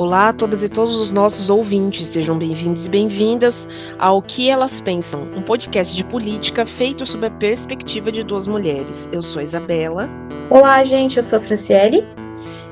Olá a todas e todos os nossos ouvintes, sejam bem-vindos e bem-vindas ao Que Elas Pensam, um podcast de política feito sob a perspectiva de duas mulheres. Eu sou a Isabela. Olá, gente, eu sou a Franciele.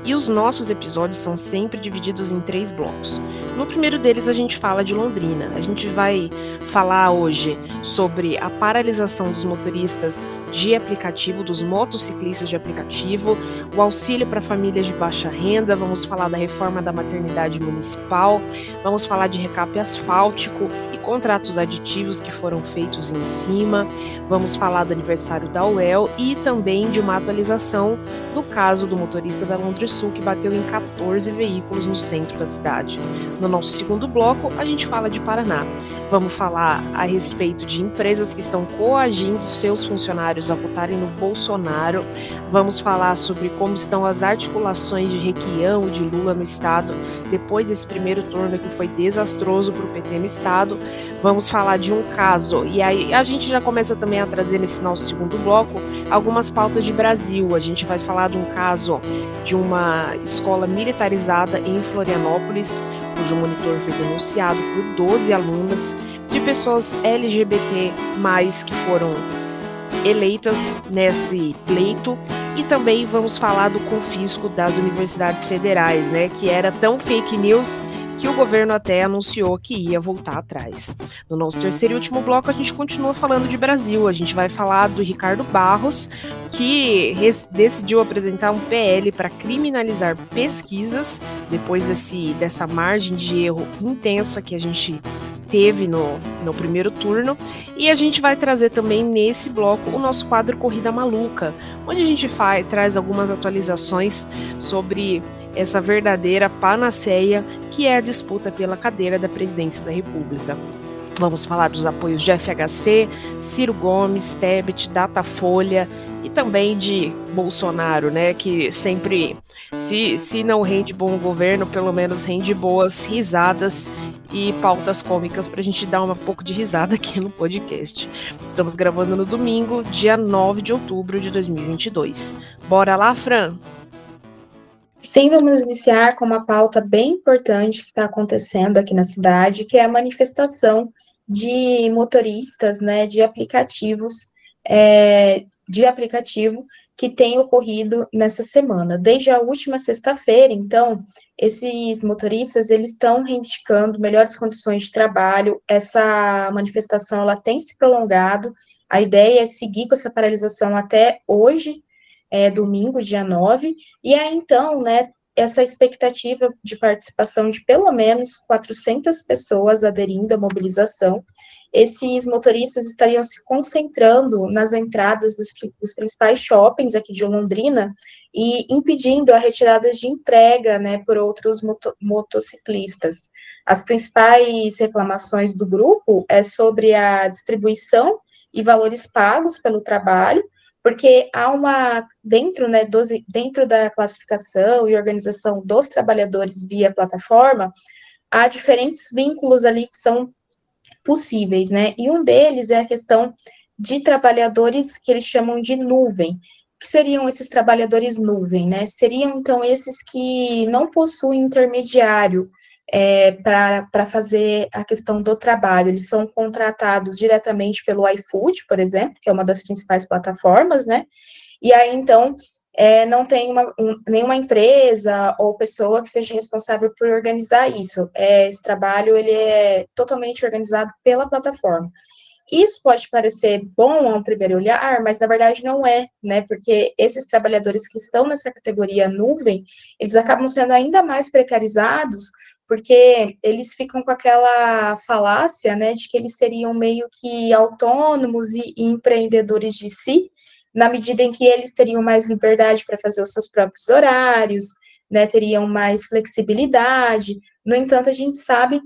E os nossos episódios são sempre divididos em três blocos. No primeiro deles, a gente fala de Londrina. A gente vai falar hoje sobre a paralisação dos motoristas de aplicativo, dos motociclistas de aplicativo, o auxílio para famílias de baixa renda, vamos falar da reforma da maternidade municipal, vamos falar de recap asfáltico e contratos aditivos que foram feitos em cima, vamos falar do aniversário da UEL e também de uma atualização do caso do motorista da Londres Sul que bateu em 14 veículos no centro da cidade. No nosso segundo bloco, a gente fala de Paraná. Vamos falar a respeito de empresas que estão coagindo seus funcionários a votarem no Bolsonaro. Vamos falar sobre como estão as articulações de Requião e de Lula no estado depois desse primeiro turno que foi desastroso para o PT no estado. Vamos falar de um caso e aí a gente já começa também a trazer nesse nosso segundo bloco algumas pautas de Brasil. A gente vai falar de um caso de uma escola militarizada em Florianópolis cujo monitor foi denunciado por 12 alunas de pessoas LGBT, que foram eleitas nesse pleito. E também vamos falar do confisco das universidades federais, né? Que era tão fake news que o governo até anunciou que ia voltar atrás. No nosso terceiro e último bloco, a gente continua falando de Brasil. A gente vai falar do Ricardo Barros, que decidiu apresentar um PL para criminalizar pesquisas depois desse, dessa margem de erro intensa que a gente teve no, no primeiro turno. E a gente vai trazer também nesse bloco o nosso quadro Corrida Maluca, onde a gente faz, traz algumas atualizações sobre essa verdadeira panaceia que é a disputa pela cadeira da presidência da República. Vamos falar dos apoios de FHC, Ciro Gomes, Tebet, Datafolha e também de Bolsonaro, né, que sempre, se, se não rende bom governo, pelo menos rende boas risadas e pautas cômicas para a gente dar um pouco de risada aqui no podcast. Estamos gravando no domingo, dia 9 de outubro de 2022. Bora lá, Fran? Sim, vamos iniciar com uma pauta bem importante que está acontecendo aqui na cidade, que é a manifestação de motoristas, né, de aplicativos, é, de aplicativo que tem ocorrido nessa semana. Desde a última sexta-feira, então, esses motoristas, eles estão reivindicando melhores condições de trabalho, essa manifestação, ela tem se prolongado, a ideia é seguir com essa paralisação até hoje, é, domingo, dia 9, e aí então, né, essa expectativa de participação de pelo menos 400 pessoas aderindo à mobilização, esses motoristas estariam se concentrando nas entradas dos, dos, principais shoppings aqui de Londrina e impedindo a retirada de entrega né, por outros moto, motociclistas. As principais reclamações do grupo é sobre a distribuição e valores pagos pelo trabalho, porque há uma dentro, né, dos, dentro da classificação e organização dos trabalhadores via plataforma, há diferentes vínculos ali que são possíveis, né? E um deles é a questão de trabalhadores que eles chamam de nuvem. Que seriam esses trabalhadores nuvem, né? Seriam então esses que não possuem intermediário é, para fazer a questão do trabalho. Eles são contratados diretamente pelo iFood, por exemplo, que é uma das principais plataformas, né? E aí, então, é, não tem uma, um, nenhuma empresa ou pessoa que seja responsável por organizar isso. É, esse trabalho, ele é totalmente organizado pela plataforma. Isso pode parecer bom a um primeiro olhar, mas na verdade não é, né? Porque esses trabalhadores que estão nessa categoria nuvem, eles acabam sendo ainda mais precarizados porque eles ficam com aquela falácia, né, de que eles seriam meio que autônomos e, empreendedores de si, na medida em que eles teriam mais liberdade para fazer os seus próprios horários, né, teriam mais flexibilidade. No entanto, a gente sabe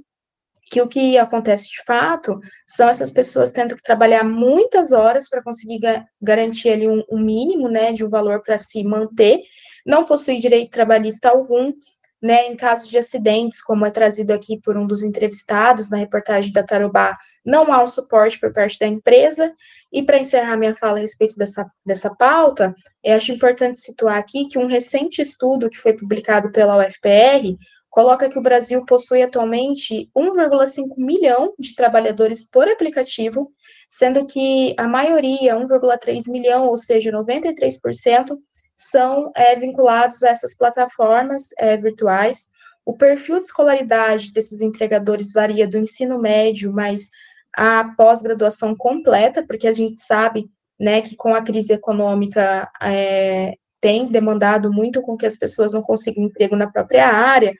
que o que acontece de fato são essas pessoas tendo que trabalhar muitas horas para conseguir ga garantir ali um, um, mínimo, né, de um valor para se manter, não possui direito trabalhista algum, né, em casos de acidentes, como é trazido aqui por um dos entrevistados na reportagem da Tarobá, não há um suporte por parte da empresa. E para encerrar minha fala a respeito dessa, dessa pauta, eu acho importante situar aqui que um recente estudo que foi publicado pela UFPR coloca que o Brasil possui atualmente 1,5 milhão de trabalhadores por aplicativo, sendo que a maioria, 1,3 milhão, ou seja, 93%, são é, vinculados a essas plataformas é, virtuais. O perfil de escolaridade desses entregadores varia do ensino médio, mas a pós-graduação completa, porque a gente sabe né, que com a crise econômica é, tem demandado muito com que as pessoas não consigam emprego na própria área,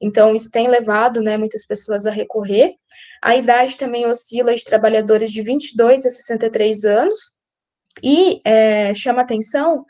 então, isso tem levado né, muitas pessoas a recorrer. A idade também oscila de trabalhadores de 22 a 63 anos, e é, chama atenção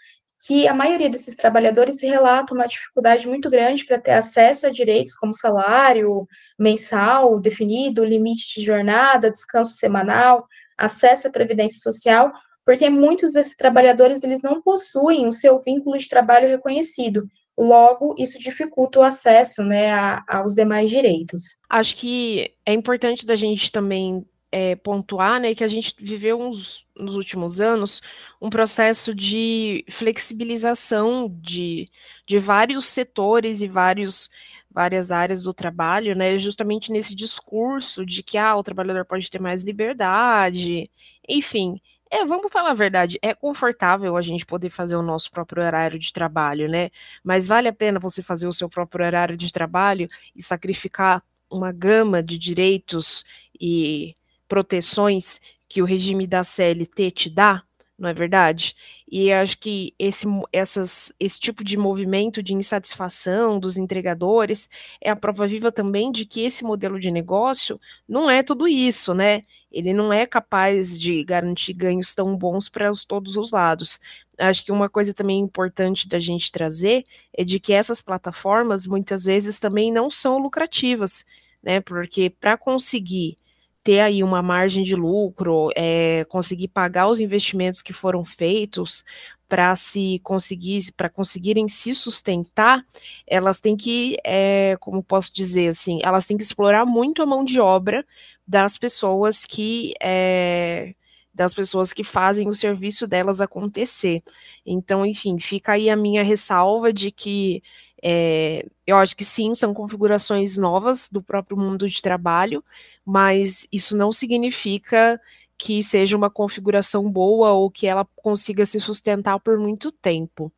que a maioria desses trabalhadores relata uma dificuldade muito grande para ter acesso a direitos como salário mensal definido, limite de jornada, descanso semanal, acesso à previdência social, porque muitos desses trabalhadores eles não possuem o seu vínculo de trabalho reconhecido. Logo, isso dificulta o acesso né, a, aos demais direitos. Acho que é importante da gente também é, pontuar né, que a gente viveu uns, nos últimos anos um processo de flexibilização de, de vários setores e vários, várias áreas do trabalho, né, justamente nesse discurso de que ah, o trabalhador pode ter mais liberdade, enfim. É, vamos falar a verdade, é confortável a gente poder fazer o nosso próprio horário de trabalho, né? Mas vale a pena você fazer o seu próprio horário de trabalho e sacrificar uma gama de direitos e proteções que o regime da CLT te dá? não é verdade? E acho que esse, essas, esse tipo de movimento de insatisfação dos entregadores é a prova viva também de que esse modelo de negócio não é tudo isso, né? Ele não é capaz de garantir ganhos tão bons para todos os lados. Acho que uma coisa também importante da gente trazer é de que essas plataformas muitas vezes também não são lucrativas, né? Porque para conseguir ter aí uma margem de lucro, é, conseguir pagar os investimentos que foram feitos para se conseguir, para conseguirem se sustentar, elas têm que, é, como posso dizer assim, elas têm que explorar muito a mão de obra das pessoas que é, das pessoas que fazem o serviço delas acontecer. Então, enfim, fica aí a minha ressalva de que é, eu acho que sim, são configurações novas do próprio mundo de trabalho, mas isso não significa que seja uma configuração boa ou que ela consiga se sustentar por muito tempo.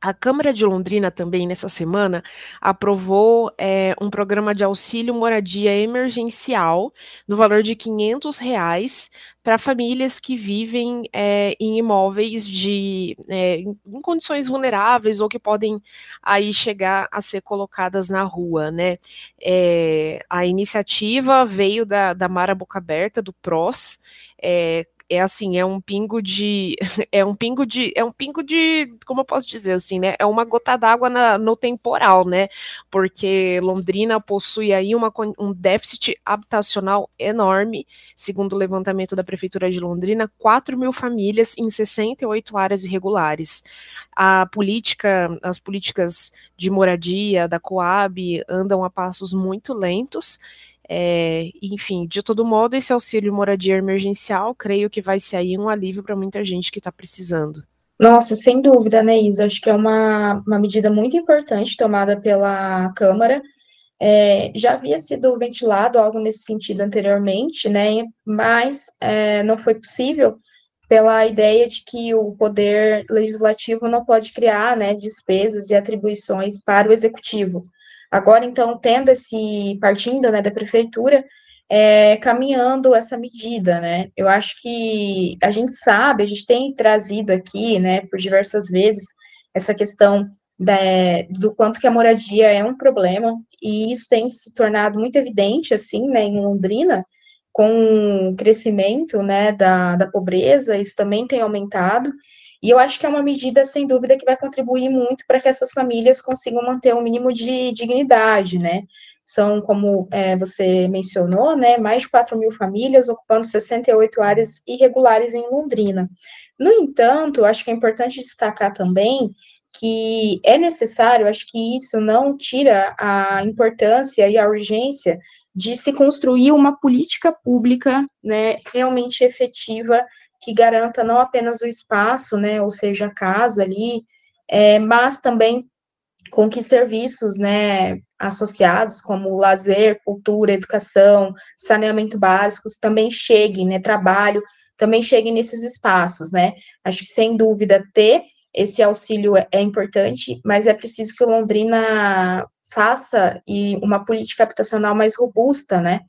A Câmara de Londrina também, nessa semana, aprovou é, um programa de auxílio moradia emergencial no valor de 500 reais para famílias que vivem é, em imóveis de é, em condições vulneráveis ou que podem aí chegar a ser colocadas na rua, né? É, a iniciativa veio da, da Mara Boca Aberta, do PROS, é, assim, é um pingo de é um pingo de é um pingo de, como eu posso dizer assim, né? É uma gota d'água no temporal, né? Porque Londrina possui aí uma, um déficit habitacional enorme, segundo o levantamento da prefeitura de Londrina, 4 mil famílias em 68 áreas irregulares. A política, as políticas de moradia da Coab andam a passos muito lentos é, enfim, de todo modo, esse auxílio moradia emergencial, creio que vai ser aí um alívio para muita gente que está precisando. Nossa, sem dúvida, né, Isa? Acho que é uma, uma medida muito importante tomada pela Câmara. É, já havia sido ventilado algo nesse sentido anteriormente, né? Mas é, não foi possível pela ideia de que o poder legislativo não pode criar, né, despesas e atribuições para o executivo. Agora, então, tendo esse, partindo, né, da prefeitura, é, caminhando essa medida, né, eu acho que a gente sabe, a gente tem trazido aqui, né, por diversas vezes, essa questão da, do quanto que a moradia é um problema, e isso tem se tornado muito evidente, assim, né, em Londrina, com o crescimento, né, da, da pobreza, isso também tem aumentado, e eu acho que é uma medida, sem dúvida, que vai contribuir muito para que essas famílias consigam manter um mínimo de dignidade, né? São, como é, você mencionou, né, mais de 4 mil famílias ocupando 68 áreas irregulares em Londrina. No entanto, acho que é importante destacar também que é necessário, acho que isso não tira a importância e a urgência de se construir uma política pública, né, realmente efetiva que garanta não apenas o espaço, né, ou seja, a casa ali, é, mas também com que serviços, né, associados, como lazer, cultura, educação, saneamento básico, também cheguem, né, trabalho, também cheguem nesses espaços, né? Acho que, sem dúvida, ter esse auxílio é, é importante, mas é preciso que o Londrina faça e uma política habitacional mais robusta, né?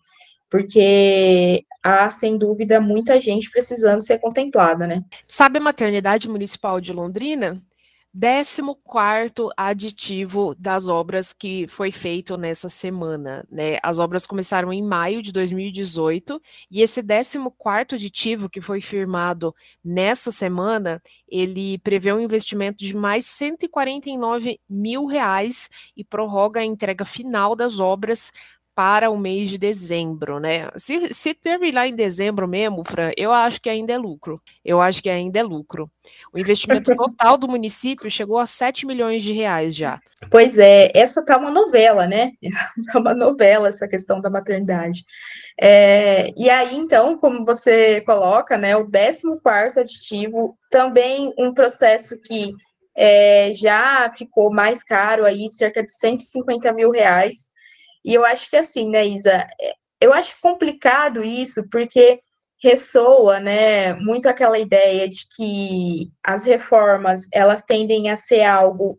Porque há, sem dúvida, muita gente precisando ser contemplada, né? Sabe a maternidade municipal de Londrina? 14 aditivo das obras que foi feito nessa semana. Né? As obras começaram em maio de 2018 e esse 14 aditivo que foi firmado nessa semana, ele prevê um investimento de mais 149 mil reais e prorroga a entrega final das obras para o mês de dezembro, né? Se, se terminar em dezembro mesmo, Fran, eu acho que ainda é lucro. Eu acho que ainda é lucro. O investimento total do município chegou a 7 milhões de reais já. Pois é, essa tá uma novela, né? Tá uma novela essa questão da maternidade. É, e aí, então, como você coloca, né, o 14 aditivo, também um processo que é, já ficou mais caro aí, cerca de 150 mil reais, e eu acho que assim, né, Isa, é, eu acho complicado isso, porque ressoa, né, muito aquela ideia de que as reformas, elas tendem a ser algo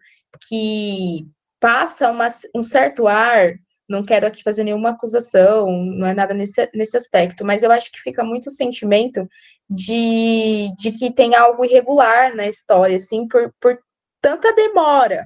que passa uma, um certo ar, não quero aqui fazer nenhuma acusação, não é nada nesse, nesse aspecto, mas eu acho que fica muito o sentimento de, de que tem algo irregular na história, assim, por, por tanta demora,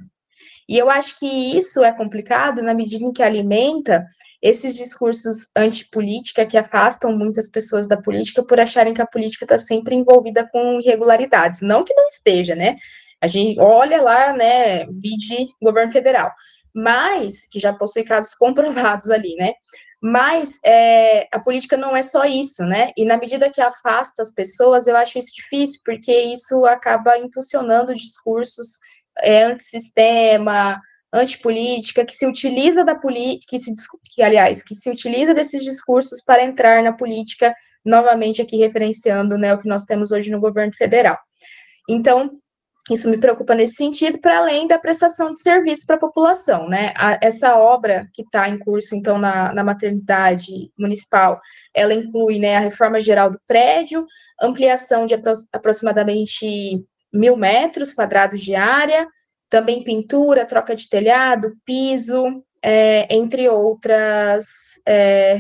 e eu acho que isso é complicado na medida em que alimenta esses discursos antipolítica que afastam muitas pessoas da política por acharem que a política está sempre envolvida com irregularidades. Não que não esteja, né? A gente olha lá, né, vide governo federal, mas que já possui casos comprovados ali, né? Mas é, a política não é só isso, né? E na medida que afasta as pessoas, eu acho isso difícil, porque isso acaba impulsionando discursos é, antissistema, antipolítica, que se utiliza da política, que, se, que, aliás, que se utiliza desses discursos para entrar na política, novamente aqui referenciando né, o que nós temos hoje no governo federal. Então, isso me preocupa nesse sentido, para além da prestação de serviço para a população, né? Essa obra que está em curso, então, na, na, maternidade municipal, ela inclui né, a reforma geral do prédio, ampliação de apro aproximadamente mil metros quadrados de área, também pintura, troca de telhado, piso, é, entre outras, é,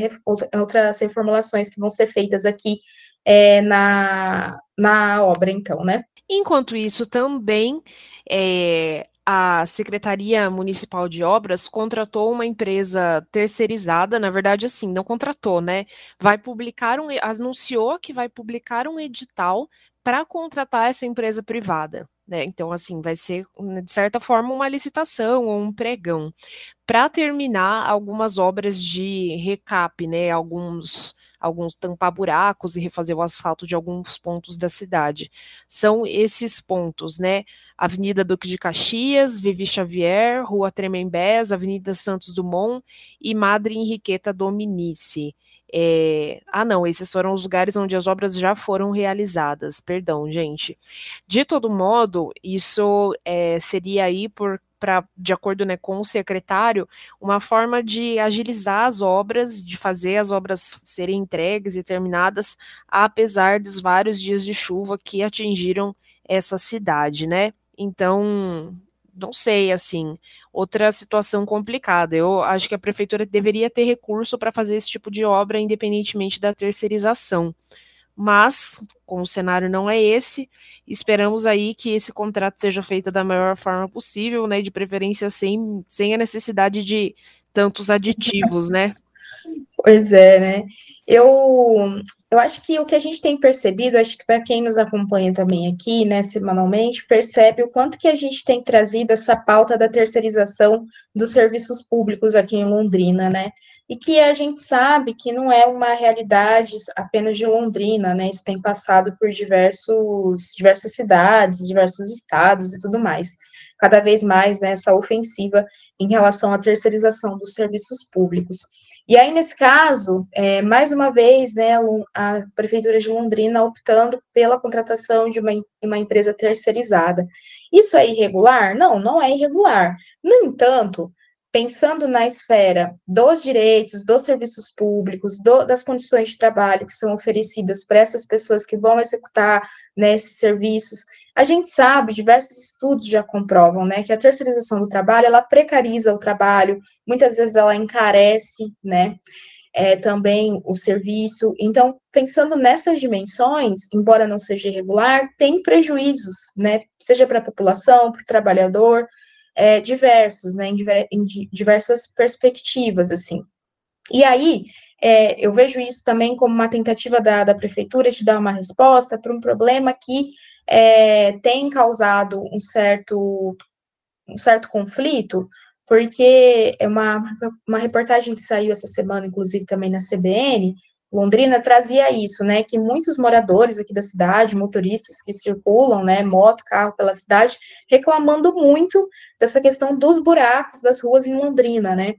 outras reformulações que vão ser feitas aqui é, na, na obra, então, né? Enquanto isso, também é, a Secretaria Municipal de Obras contratou uma empresa terceirizada, na verdade, assim, não contratou, né? Vai publicar um, anunciou que vai publicar um edital para contratar essa empresa privada. Né? Então, assim, vai ser, de certa forma, uma licitação ou um pregão para terminar algumas obras de recap, né? Alguns, alguns tampar buracos e refazer o asfalto de alguns pontos da cidade. São esses pontos, né? Avenida Duque de Caxias, Vivi Xavier, Rua Tremembés, Avenida Santos Dumont e Madre Henriqueta Dominici. É... Ah, não, esses foram os lugares onde as obras já foram realizadas. Perdão, gente. De todo modo, isso é, seria aí por Pra, de acordo né, com o secretário, uma forma de agilizar as obras, de fazer as obras serem entregues e terminadas, apesar dos vários dias de chuva que atingiram essa cidade, né? Então, não sei, assim, outra situação complicada. Eu acho que a prefeitura deveria ter recurso para fazer esse tipo de obra, independentemente da terceirização. Mas, como o cenário não é esse, esperamos aí que esse contrato seja feito da melhor forma possível, né? De preferência sem, sem a necessidade de tantos aditivos, né? Pois é, né? Eu, eu acho que o que a gente tem percebido, acho que para quem nos acompanha também aqui, né, semanalmente, percebe o quanto que a gente tem trazido essa pauta da terceirização dos serviços públicos aqui em Londrina, né? E que a gente sabe que não é uma realidade apenas de Londrina, né? Isso tem passado por diversos, diversas cidades, diversos estados e tudo mais cada vez mais né, ofensiva em relação à terceirização dos serviços públicos. E aí, nesse caso, é, mais uma vez, né, a Prefeitura de Londrina optando pela contratação de uma, uma empresa terceirizada. Isso é irregular? Não, não é irregular. No entanto, pensando na esfera dos direitos, dos serviços públicos, do, das condições de trabalho que são oferecidas para essas pessoas que vão executar né, esses serviços, a gente sabe, diversos estudos já comprovam, né, que a terceirização do trabalho, ela precariza o trabalho, muitas vezes ela encarece, né, é, também o serviço. Então, pensando nessas dimensões, embora não seja irregular, tem prejuízos, né, seja para a população, para o trabalhador, é, diversos, né, em, diver, em, diversas perspectivas, assim. E aí, é, eu vejo isso também como uma tentativa da, da prefeitura de dar uma resposta para um problema que é, tem causado um certo, um certo conflito, porque é uma, uma reportagem que saiu essa semana, inclusive também na CBN, Londrina trazia isso, né, que muitos moradores aqui da cidade, motoristas que circulam, né, moto, carro pela cidade, reclamando muito dessa questão dos buracos das ruas em Londrina, né.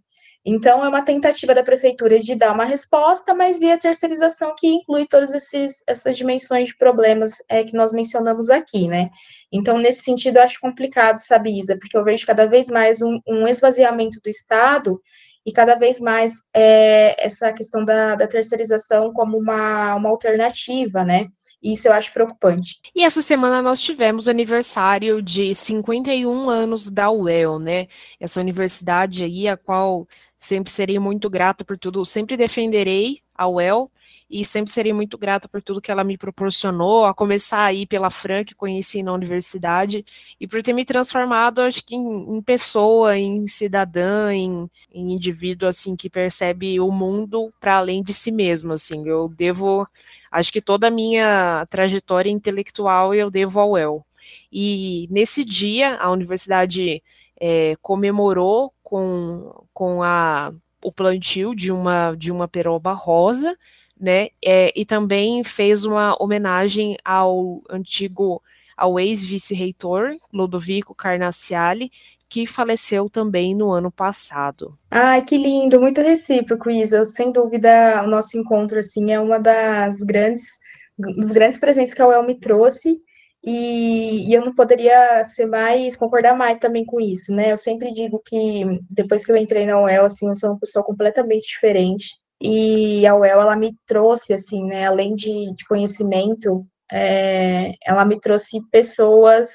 Então, é uma tentativa da prefeitura de dar uma resposta, mas via terceirização que inclui todas esses, essas dimensões de problemas é, que nós mencionamos aqui, né. Então, nesse sentido, eu acho complicado, sabe, Isa, porque eu vejo cada vez mais um, um esvaziamento do Estado e cada vez mais é, essa questão da, da terceirização como uma, uma alternativa, né? Isso eu acho preocupante. E essa semana nós tivemos aniversário de 51 anos da UEL, né? Essa universidade aí, a qual sempre serei muito grato por tudo, sempre defenderei a UEL, e sempre serei muito grata por tudo que ela me proporcionou, a começar aí pela Fran, que conheci na universidade, e por ter me transformado, acho que em, em pessoa, em cidadã, em, em, indivíduo, assim, que percebe o mundo para além de si mesmo, assim, eu devo, acho que toda a minha trajetória intelectual eu devo ao El. E nesse dia, a universidade é, comemorou com, com a o plantio de uma de uma peroba rosa né? É, e também fez uma homenagem ao antigo, ao ex-vice-reitor Ludovico Carnaciali, que faleceu também no ano passado. Ai, que lindo, muito recíproco, Isa. Sem dúvida, o nosso encontro assim é uma das grandes dos grandes presentes que a UEL me trouxe. E, e, eu não poderia ser mais, concordar mais também com isso, né? Eu sempre digo que depois que eu entrei na UEL, assim, eu sou uma pessoa completamente diferente. E a UEL, ela me trouxe, assim, né, além de, de conhecimento, é, ela me trouxe pessoas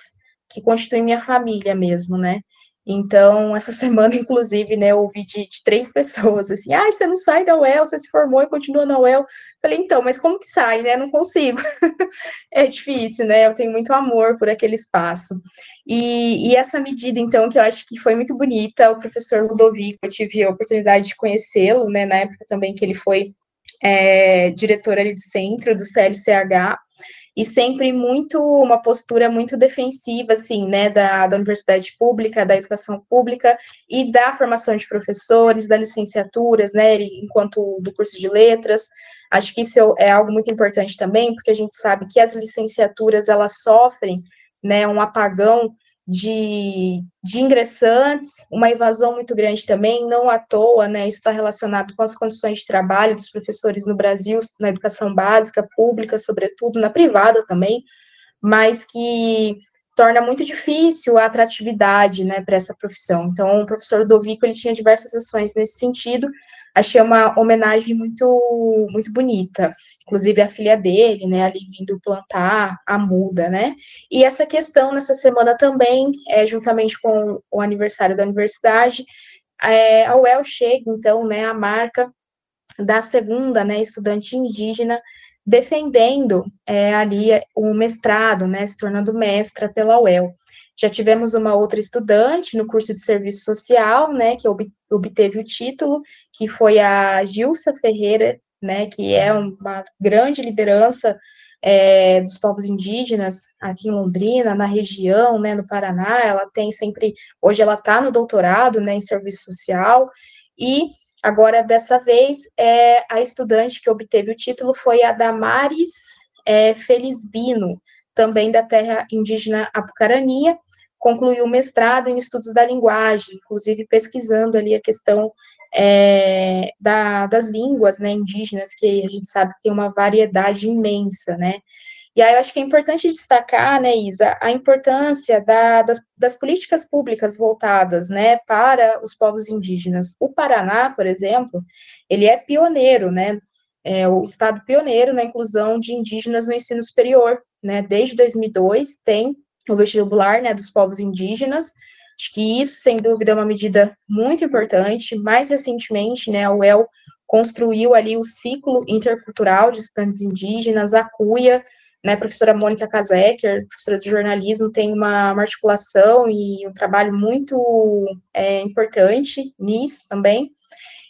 que constituem minha família mesmo, né? Então, essa semana, inclusive, né, eu ouvi de, de, três pessoas assim, ah, você não sai da UEL, você se formou e continua na UEL. Falei, então, mas como que sai, né? Não consigo. é difícil, né? Eu tenho muito amor por aquele espaço. E, e, essa medida, então, que eu acho que foi muito bonita, o professor Ludovico, eu tive a oportunidade de conhecê-lo, né, na época também que ele foi é, diretor ali de centro do CLCH, e sempre muito uma postura muito defensiva, assim, né, da, da universidade pública, da educação pública e da formação de professores, das licenciaturas, né, enquanto do curso de letras. Acho que isso é algo muito importante também, porque a gente sabe que as licenciaturas elas sofrem, né, um apagão de, de ingressantes, uma evasão muito grande também, não à toa, né, isso está relacionado com as condições de trabalho dos professores no Brasil, na educação básica, pública, sobretudo, na privada também, mas que torna muito difícil a atratividade, né, para essa profissão. Então, o professor Ludovico, ele tinha diversas ações nesse sentido, achei uma homenagem muito, muito bonita, inclusive a filha dele, né, ali vindo plantar a muda, né, e essa questão nessa semana também, é, juntamente com o aniversário da universidade, é, a UEL chega, então, né, a marca da segunda, né, estudante indígena defendendo é, ali o mestrado, né, se tornando mestra pela UEL. Já tivemos uma outra estudante no curso de serviço social, né, que obteve o título, que foi a Gilsa Ferreira, né, que é uma grande liderança é, dos povos indígenas aqui em Londrina, na região, né, no Paraná. Ela tem sempre, hoje ela está no doutorado, né, em serviço social e Agora, dessa vez, é, a estudante que obteve o título foi a Damares é, Felizbino, também da terra indígena Apucarania, concluiu o mestrado em estudos da linguagem, inclusive pesquisando ali a questão é, da, das línguas né, indígenas, que a gente sabe que tem uma variedade imensa, né? E aí eu acho que é importante destacar, né, Isa, a importância da, das, das, políticas públicas voltadas, né, para os povos indígenas. O Paraná, por exemplo, ele é pioneiro, né, é o estado pioneiro na inclusão de indígenas no ensino superior, né, desde 2002 tem o vestibular, né, dos povos indígenas, acho que isso, sem dúvida, é uma medida muito importante. Mais recentemente, né, a UEL construiu ali o ciclo intercultural de estudantes indígenas, a CUIA, né, a professora Mônica Kazeker, professora de jornalismo, tem uma, uma articulação e um trabalho muito é, importante nisso também.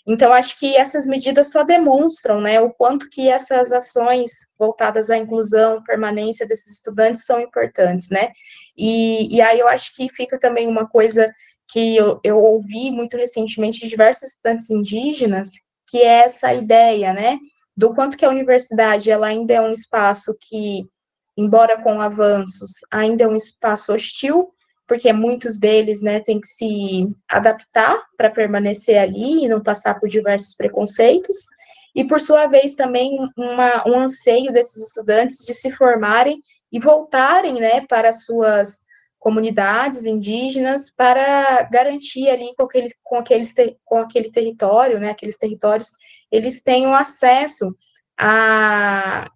Então, acho que essas medidas só demonstram, né, o quanto que essas ações voltadas à inclusão, permanência desses estudantes são importantes, né, e, e aí eu acho que fica também uma coisa que eu, eu ouvi muito recentemente de diversos estudantes indígenas, que é essa ideia, né, do quanto que a universidade ela ainda é um espaço que, embora com avanços, ainda é um espaço hostil, porque muitos deles, né, têm que se adaptar para permanecer ali e não passar por diversos preconceitos, e por sua vez também uma, um anseio desses estudantes de se formarem e voltarem, né, para suas comunidades indígenas para garantir ali com aquele, com aqueles, com aquele território, né, aqueles territórios, eles tenham acesso a,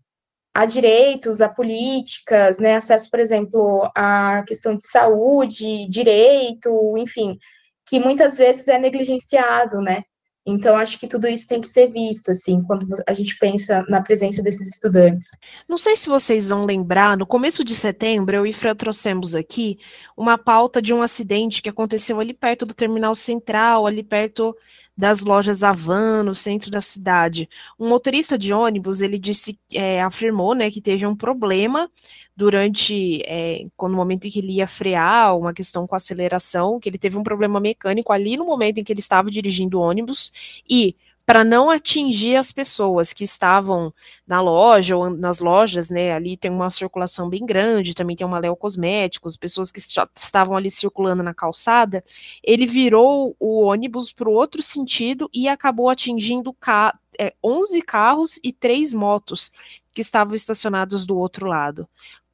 a direitos, a políticas, né, acesso, por exemplo, à questão de saúde, direito, enfim, que muitas vezes é negligenciado, né, então, acho que tudo isso tem que ser visto, assim, quando a gente pensa na presença desses estudantes. Não sei se vocês vão lembrar, no começo de setembro, eu e Fran trouxemos aqui uma pauta de um acidente que aconteceu ali perto do terminal central, ali perto das lojas Avan, no centro da cidade. Um motorista de ônibus, ele disse, é, afirmou, né, que teve um problema durante, é, no momento em que ele ia frear, uma questão com aceleração, que ele teve um problema mecânico ali no momento em que ele estava dirigindo o ônibus e para não atingir as pessoas que estavam na loja ou nas lojas, né? Ali tem uma circulação bem grande, também tem uma Léo Cosméticos, pessoas que estavam ali circulando na calçada. Ele virou o ônibus para o outro sentido e acabou atingindo ca é, 11 carros e três motos que estavam estacionados do outro lado.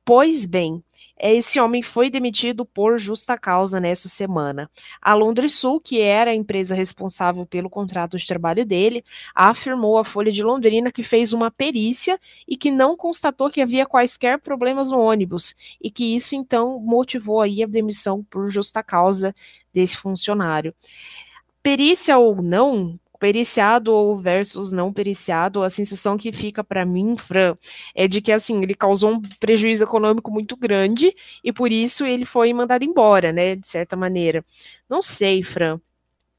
Pois bem, esse homem foi demitido por justa causa nessa semana. A Londres Sul, que era a empresa responsável pelo contrato de trabalho dele, afirmou à Folha de Londrina que fez uma perícia e que não constatou que havia quaisquer problemas no ônibus e que isso então motivou aí a demissão por justa causa desse funcionário. Perícia ou não, periciado ou versus não periciado, a sensação que fica para mim, Fran, é de que assim, ele causou um prejuízo econômico muito grande e por isso ele foi mandado embora, né, de certa maneira. Não sei, Fran.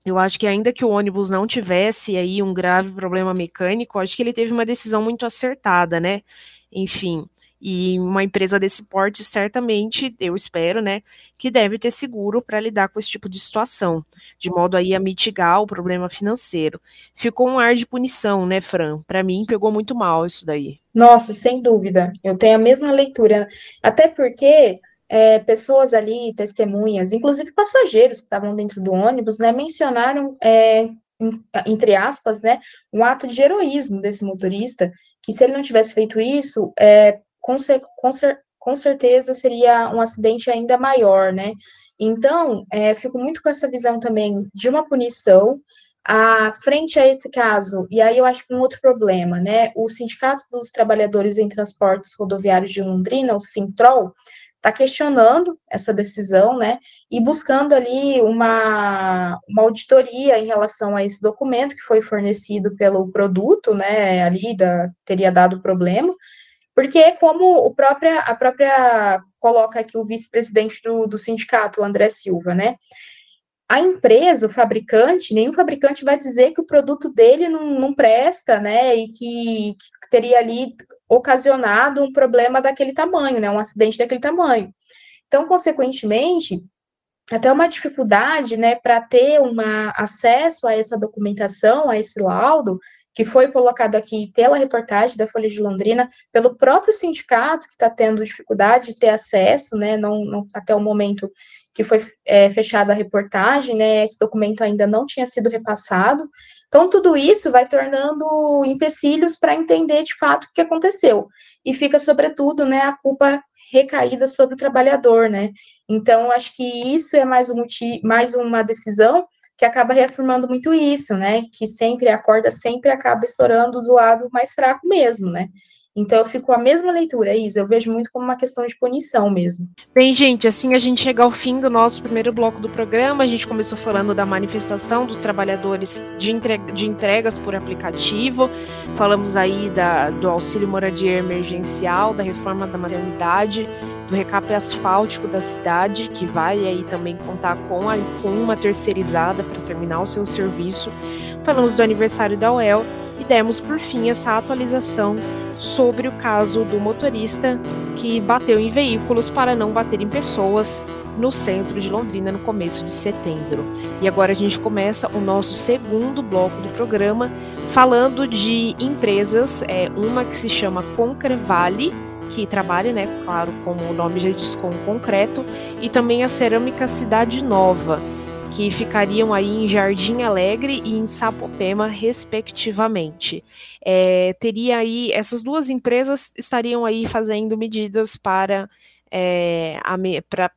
Eu acho que ainda que o ônibus não tivesse aí um grave problema mecânico, acho que ele teve uma decisão muito acertada, né? Enfim, e uma empresa desse porte, certamente, eu espero, né, que deve ter seguro para lidar com esse tipo de situação, de modo aí a mitigar o problema financeiro. Ficou um ar de punição, né, Fran? Para mim, pegou muito mal isso daí. Nossa, sem dúvida. Eu tenho a mesma leitura. Até porque é, pessoas ali, testemunhas, inclusive passageiros que estavam dentro do ônibus, né, mencionaram é, entre aspas, né, um ato de heroísmo desse motorista, que se ele não tivesse feito isso, é, com, com, com certeza seria um acidente ainda maior, né? Então, é, fico muito com essa visão também de uma punição, à frente a esse caso, e aí eu acho que um outro problema, né? O Sindicato dos Trabalhadores em Transportes Rodoviários de Londrina, o Sintrol, está questionando essa decisão, né? E buscando ali uma, uma auditoria em relação a esse documento que foi fornecido pelo produto, né? Ali da, teria dado problema. Porque como o própria, a própria coloca aqui o vice-presidente do, do sindicato, o André Silva, né? A empresa, o fabricante, nenhum fabricante vai dizer que o produto dele não, não presta, né? E que, que teria ali ocasionado um problema daquele tamanho, né? Um acidente daquele tamanho. Então, consequentemente, até uma dificuldade, né, para ter um acesso a essa documentação, a esse laudo, que foi colocado aqui pela reportagem da Folha de Londrina, pelo próprio sindicato, que está tendo dificuldade de ter acesso, né, não, não até o momento que foi é, fechada a reportagem, né, esse documento ainda não tinha sido repassado Então, tudo isso vai tornando empecilhos para entender de fato o que aconteceu. E fica, sobretudo, né, a culpa recaída sobre o trabalhador, né? Então, acho que isso é mais, um mais uma decisão que acaba reafirmando muito isso, né? Que sempre a corda sempre acaba estourando do lado mais fraco mesmo, né? Então eu fico com a mesma leitura, Isa, eu vejo muito como uma questão de punição mesmo. Bem, gente, assim a gente chega ao fim do nosso primeiro bloco do programa. A gente começou falando da manifestação dos trabalhadores de, entrega, de entregas por aplicativo, falamos aí da, do auxílio moradia emergencial, da reforma da maternidade, do recap asfáltico da cidade, que vai aí também contar com, a, com uma terceirizada para terminar o seu serviço. Falamos do aniversário da UEL e demos por fim essa atualização sobre o caso do motorista que bateu em veículos para não bater em pessoas no centro de Londrina no começo de setembro. E agora a gente começa o nosso segundo bloco do programa falando de empresas, é uma que se chama Concrevale, que trabalha, né, claro, como o nome já diz, com concreto, e também a Cerâmica Cidade Nova, que ficariam aí em Jardim Alegre e em Sapopema, respectivamente. É, teria aí, essas duas empresas estariam aí fazendo medidas para é,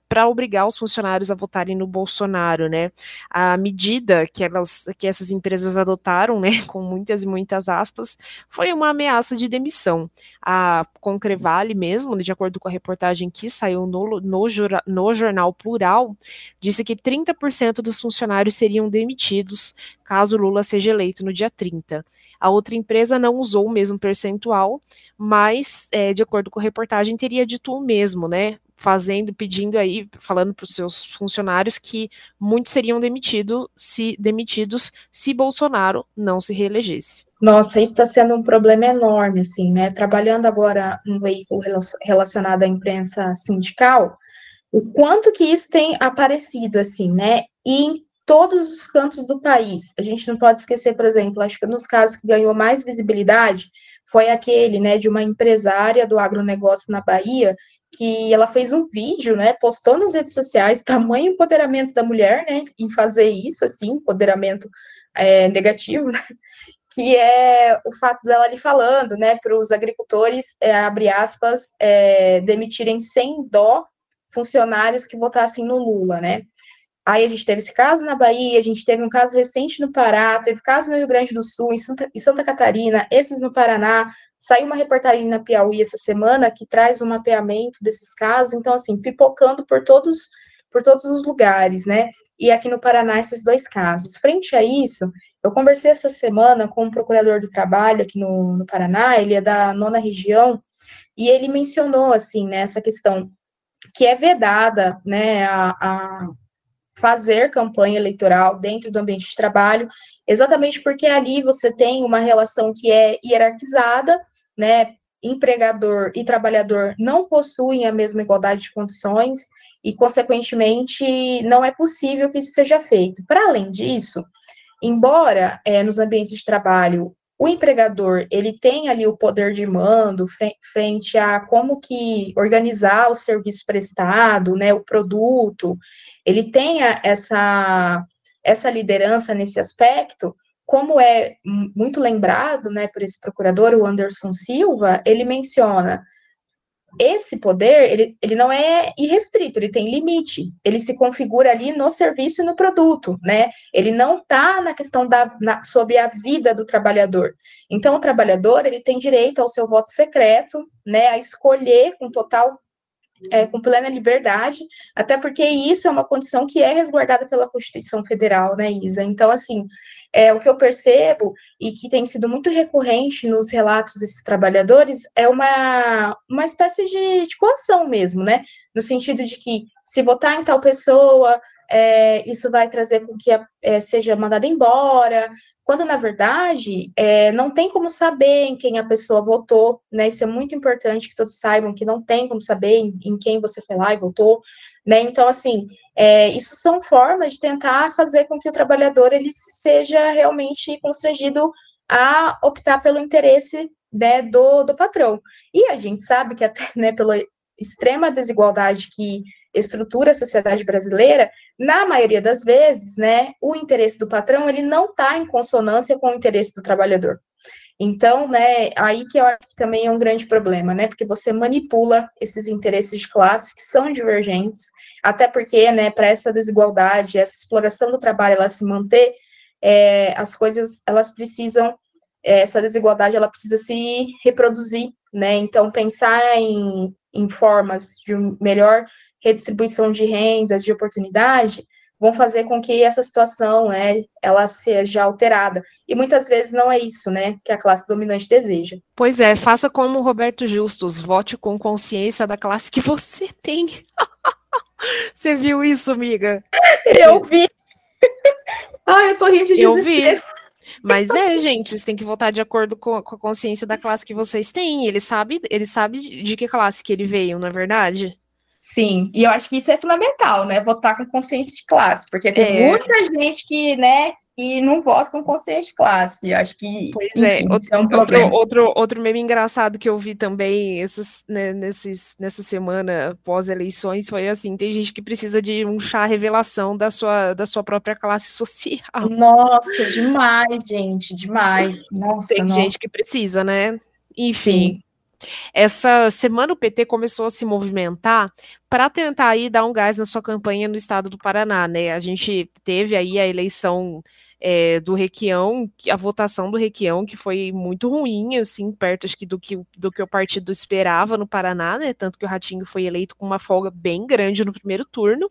para obrigar os funcionários a votarem no Bolsonaro, né? A medida que, elas, que essas empresas adotaram, né, com muitas e muitas aspas, foi uma ameaça de demissão. A Concrevale mesmo, de acordo com a reportagem que saiu no, no, no jornal Plural, disse que 30% dos funcionários seriam demitidos caso Lula seja eleito no dia 30. A outra empresa não usou o mesmo percentual, mas, é, de acordo com a reportagem, teria dito o mesmo, né? Fazendo, pedindo aí, falando para os seus funcionários que muitos seriam demitido, se, demitidos se Bolsonaro não se reelegesse. Nossa, isso está sendo um problema enorme, assim, né? Trabalhando agora um veículo relacionado à imprensa sindical, o quanto que isso tem aparecido, assim, né? E todos os cantos do país. A gente não pode esquecer, por exemplo, acho que nos casos que ganhou mais visibilidade foi aquele, né, de uma empresária do agronegócio na Bahia, que ela fez um vídeo, né, postou nas redes sociais, tamanho empoderamento da mulher, né, em fazer isso, assim, empoderamento é, negativo, né, que é o fato dela ali falando, né, para os agricultores, é, abre aspas, é, demitirem sem dó funcionários que votassem no Lula, né, Aí a gente teve esse caso na Bahia, a gente teve um caso recente no Pará, teve caso no Rio Grande do Sul, em Santa, em Santa Catarina, esses no Paraná. Saiu uma reportagem na Piauí essa semana que traz um mapeamento desses casos, então, assim, pipocando por todos, por todos os lugares, né? E aqui no Paraná, esses dois casos. Frente a isso, eu conversei essa semana com um procurador do trabalho aqui no, no Paraná, ele é da nona região, e ele mencionou, assim, né, essa questão que é vedada, né, a, a fazer campanha eleitoral dentro do ambiente de trabalho, exatamente porque ali você tem uma relação que é hierarquizada, né? Empregador e trabalhador não possuem a mesma igualdade de condições e, consequentemente, não é possível que isso seja feito. Para além disso, embora é, nos ambientes de trabalho o empregador ele tem ali o poder de mando frente a como que organizar o serviço prestado, né, o produto, ele tenha essa, essa liderança nesse aspecto, como é muito lembrado, né, por esse procurador, o Anderson Silva, ele menciona esse poder, ele, ele não é irrestrito, ele tem limite, ele se configura ali no serviço e no produto, né? Ele não está na questão da na, sobre a vida do trabalhador. Então, o trabalhador, ele tem direito ao seu voto secreto, né, a escolher com total é, com plena liberdade, até porque isso é uma condição que é resguardada pela Constituição Federal, né, Isa? Então, assim, é, o que eu percebo e que tem sido muito recorrente nos relatos desses trabalhadores é uma, uma espécie de, de coação mesmo, né? No sentido de que se votar em tal pessoa, é, isso vai trazer com que a, é, seja mandada embora, quando na verdade é, não tem como saber em quem a pessoa votou, né? Isso é muito importante que todos saibam que não tem como saber em, em quem você foi lá e votou, né? Então, assim, é, isso são formas de tentar fazer com que o trabalhador ele seja realmente constrangido a optar pelo interesse né, do, do patrão. E a gente sabe que até né, pela extrema desigualdade que estrutura a sociedade brasileira, na maioria das vezes, né, o interesse do patrão ele não está em consonância com o interesse do trabalhador. Então, né, aí que eu acho que também é um grande problema, né, porque você manipula esses interesses de classe que são divergentes, até porque, né, para essa desigualdade, essa exploração do trabalho, ela se manter, é, as coisas, elas precisam, é, essa desigualdade, ela precisa se reproduzir, né, então pensar em, em formas de melhor redistribuição de rendas, de oportunidade, vão fazer com que essa situação, né, ela seja alterada. E muitas vezes não é isso, né, que a classe dominante deseja. Pois é, faça como o Roberto Justus, vote com consciência da classe que você tem. você viu isso, amiga? Eu vi. Ai, eu tô rindo de Eu vi. Mas é, gente, vocês têm que votar de acordo com, com, a consciência da classe que vocês têm. Ele sabe, ele sabe de que classe que ele veio, não é verdade? Sim, e eu acho que isso é fundamental, né? Votar com consciência de classe, porque tem é. muita gente que, né, que não vota com consciência de classe. Eu acho que pois é, enfim, é, outro, é um problema. Outro, outro, outro meme engraçado que eu vi também essas, né, nesses, nessa semana pós-eleições foi assim: tem gente que precisa de um chá revelação da sua, da sua própria classe social. Nossa, demais, gente, demais. Nossa, tem nossa. gente que precisa, né? Enfim. Sim. Essa semana o PT começou a se movimentar para tentar aí dar um gás na sua campanha no estado do Paraná, né? A gente teve aí a eleição é, do Requião, a votação do Requião, que foi muito ruim, assim, perto acho que do que, do que o partido esperava no Paraná, né? Tanto que o Ratinho foi eleito com uma folga bem grande no primeiro turno.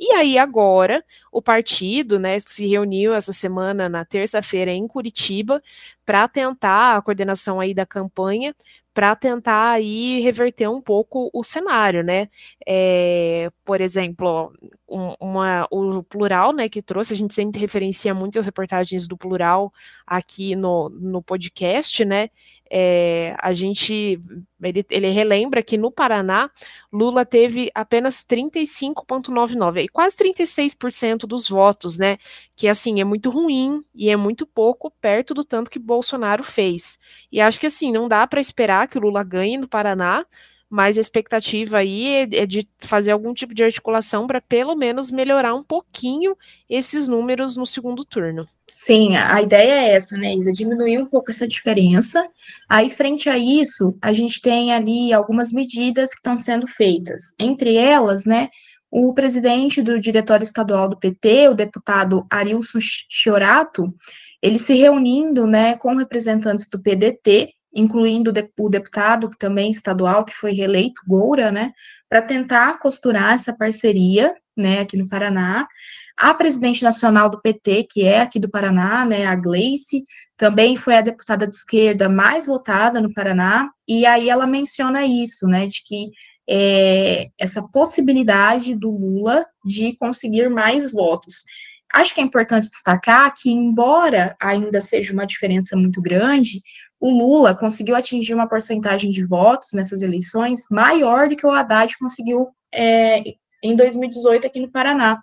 E aí agora o partido, né, se reuniu essa semana na terça-feira em Curitiba para tentar a coordenação aí da campanha para tentar aí reverter um pouco o cenário, né? É, por exemplo, um, uma, o plural, né, que trouxe, a gente sempre referencia muitas reportagens do plural aqui no, no podcast, né? É, a gente ele, ele, relembra que no Paraná Lula teve apenas 35,99 e quase 36% dos votos, né? Que assim é muito ruim e é muito pouco perto do tanto que Bolsonaro fez. E acho que assim não dá para esperar que o Lula ganhe no Paraná, mas a expectativa aí é, é de fazer algum tipo de articulação para pelo menos melhorar um pouquinho esses números no segundo turno. Sim, a ideia é essa, né, Isa? Diminuir um pouco essa diferença. Aí, frente a isso, a gente tem ali algumas medidas que estão sendo feitas. Entre elas, né, o presidente do Diretório Estadual do PT, o deputado Arilson Chiorato, ele se reunindo, né, com representantes do PDT, incluindo o deputado também estadual, que foi reeleito, Goura, né, para tentar costurar essa parceria, né, aqui no Paraná. A presidente nacional do PT, que é aqui do Paraná, né, a Gleice, também foi a deputada de esquerda mais votada no Paraná, e aí ela menciona isso, né, de que é, essa possibilidade do Lula de conseguir mais votos. Acho que é importante destacar que, embora ainda seja uma diferença muito grande, o Lula conseguiu atingir uma porcentagem de votos nessas eleições maior do que o Haddad conseguiu é, em 2018 aqui no Paraná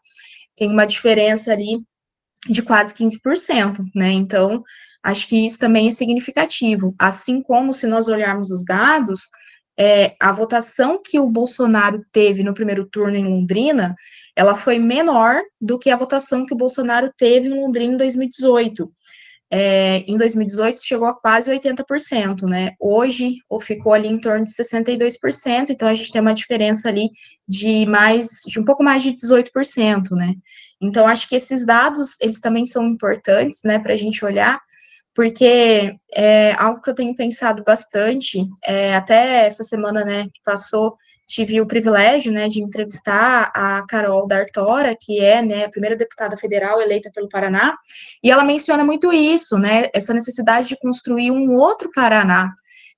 tem uma diferença ali de quase 15%, né? Então, acho que isso também é significativo. Assim como se nós olharmos os dados, é, a votação que o Bolsonaro teve no primeiro turno em Londrina, ela foi menor do que a votação que o Bolsonaro teve em Londrina em 2018 é, em 2018 chegou a quase 80%, né? Hoje ficou ali em torno de 62%, então a gente tem uma diferença ali de mais de um pouco mais de 18%, né? Então acho que esses dados eles também são importantes, né, para a gente olhar, porque é algo que eu tenho pensado bastante, é, até essa semana, né, que passou, tive o privilégio, né, de entrevistar a Carol D'Artora, que é, né, a primeira deputada federal eleita pelo Paraná, e ela menciona muito isso, né, essa necessidade de construir um outro Paraná,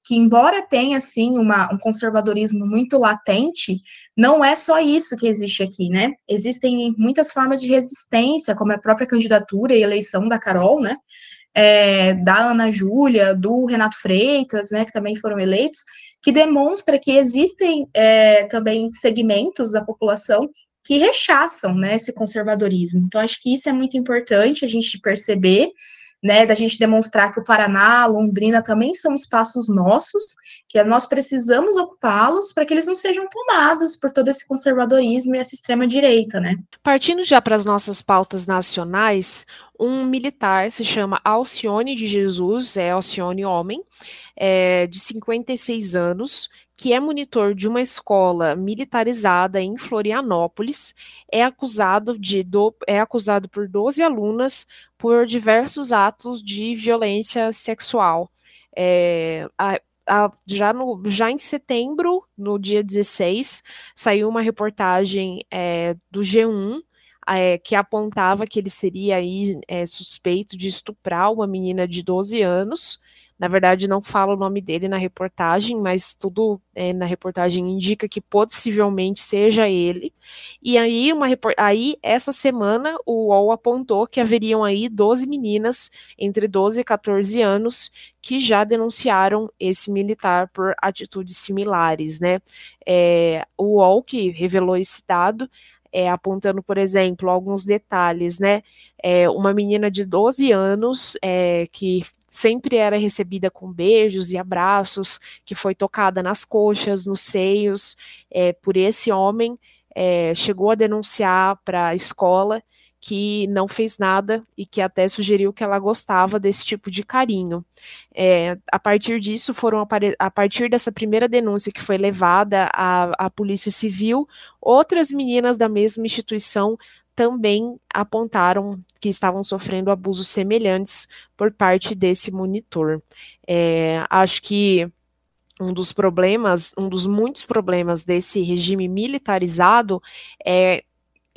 que embora tenha, sim, uma, um conservadorismo muito latente, não é só isso que existe aqui, né, existem muitas formas de resistência, como a própria candidatura e eleição da Carol, né, é, da Ana Júlia, do Renato Freitas, né, que também foram eleitos, que demonstra que existem é, também segmentos da população que rechaçam né, esse conservadorismo. Então, acho que isso é muito importante a gente perceber, né, da gente demonstrar que o Paraná, Londrina também são espaços nossos, que nós precisamos ocupá-los para que eles não sejam tomados por todo esse conservadorismo e essa extrema direita, né? Partindo já para as nossas pautas nacionais, um militar se chama Alcione de Jesus, é Alcione homem, é, de 56 anos, que é monitor de uma escola militarizada em Florianópolis, é acusado de do, é acusado por 12 alunas por diversos atos de violência sexual. É, a, a, já, no, já em setembro, no dia 16, saiu uma reportagem é, do G1 é, que apontava que ele seria aí, é, suspeito de estuprar uma menina de 12 anos. Na verdade, não fala o nome dele na reportagem, mas tudo é, na reportagem indica que possivelmente seja ele. E aí, uma aí, essa semana, o UOL apontou que haveriam aí 12 meninas entre 12 e 14 anos que já denunciaram esse militar por atitudes similares, né? É, o UOL que revelou esse dado é, apontando, por exemplo, alguns detalhes, né? É, uma menina de 12 anos é, que sempre era recebida com beijos e abraços, que foi tocada nas coxas, nos seios, é, por esse homem, é, chegou a denunciar para a escola que não fez nada e que até sugeriu que ela gostava desse tipo de carinho. É, a partir disso, foram a partir dessa primeira denúncia que foi levada à, à Polícia Civil, outras meninas da mesma instituição também apontaram que estavam sofrendo abusos semelhantes por parte desse monitor. É, acho que um dos problemas, um dos muitos problemas desse regime militarizado é,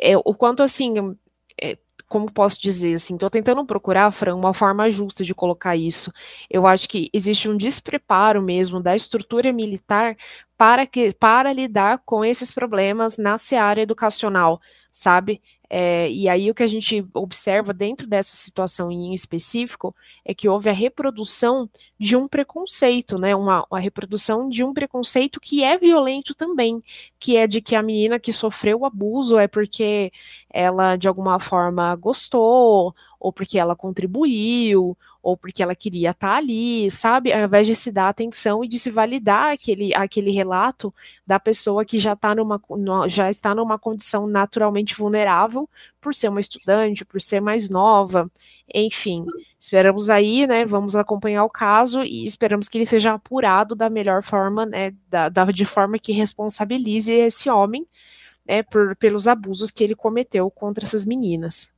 é o quanto assim é, como posso dizer assim, estou tentando procurar, Fran, uma forma justa de colocar isso. Eu acho que existe um despreparo mesmo da estrutura militar para que para lidar com esses problemas na seara educacional, sabe? É, e aí o que a gente observa dentro dessa situação em específico é que houve a reprodução de um preconceito, né? Uma, uma reprodução de um preconceito que é violento também, que é de que a menina que sofreu o abuso é porque ela de alguma forma gostou, ou porque ela contribuiu, ou porque ela queria estar tá ali, sabe? Ao invés de se dar atenção e de se validar aquele, aquele relato da pessoa que já, tá numa, já está numa condição naturalmente vulnerável por ser uma estudante, por ser mais nova, enfim. Esperamos aí, né? Vamos acompanhar o caso e esperamos que ele seja apurado da melhor forma, né? Da, da de forma que responsabilize esse homem. Né, por, pelos abusos que ele cometeu contra essas meninas.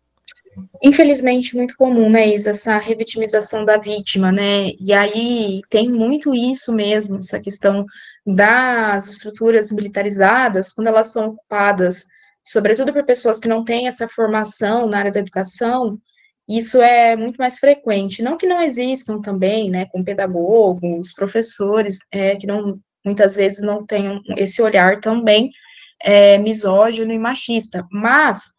Infelizmente, muito comum, né, Isa, essa revitimização da vítima, né, e aí tem muito isso mesmo, essa questão das estruturas militarizadas, quando elas são ocupadas, sobretudo por pessoas que não têm essa formação na área da educação, isso é muito mais frequente, não que não existam também, né, com pedagogos, professores, é, que não, muitas vezes não tenham esse olhar também é, misógino e machista, mas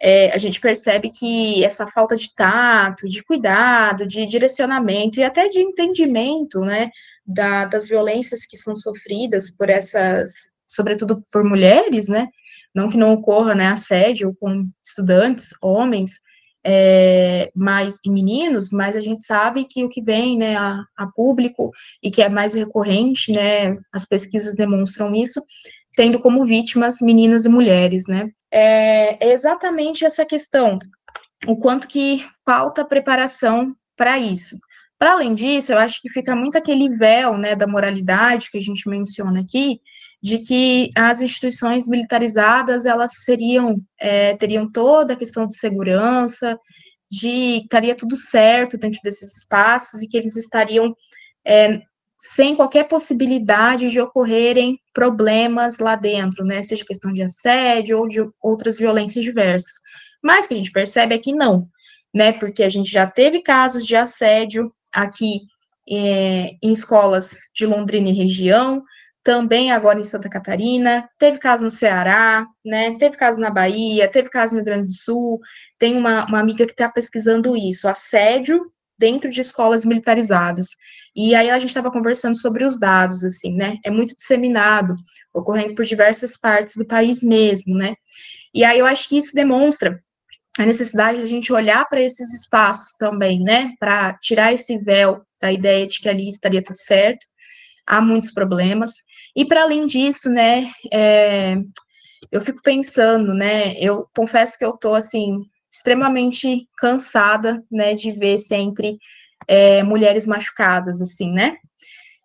é, a gente percebe que essa falta de tato, de cuidado, de direcionamento e até de entendimento, né, da, das violências que são sofridas por essas, sobretudo por mulheres, né, não que não ocorra, né, assédio com estudantes, homens, é, mais e meninos, mas a gente sabe que o que vem, né, a, a público e que é mais recorrente, né, as pesquisas demonstram isso, tendo como vítimas meninas e mulheres, né? É, é exatamente essa questão, o quanto que falta preparação para isso. Para além disso, eu acho que fica muito aquele véu, né, da moralidade que a gente menciona aqui, de que as instituições militarizadas elas seriam é, teriam toda a questão de segurança, de estaria tudo certo dentro desses espaços e que eles estariam é, sem qualquer possibilidade de ocorrerem problemas lá dentro, né? Seja questão de assédio ou de outras violências diversas. Mas o que a gente percebe é que não, né? Porque a gente já teve casos de assédio aqui é, em escolas de Londrina e região, também agora em Santa Catarina, teve caso no Ceará, né? Teve caso na Bahia, teve caso no Rio Grande do Sul. Tem uma, uma amiga que está pesquisando isso, assédio dentro de escolas militarizadas. E aí a gente estava conversando sobre os dados, assim, né? É muito disseminado, ocorrendo por diversas partes do país mesmo, né? E aí eu acho que isso demonstra a necessidade de a gente olhar para esses espaços também, né, para tirar esse véu da ideia de que ali estaria tudo certo. Há muitos problemas. E para além disso, né, é, eu fico pensando, né, eu confesso que eu tô assim extremamente cansada, né, de ver sempre é, mulheres machucadas, assim, né?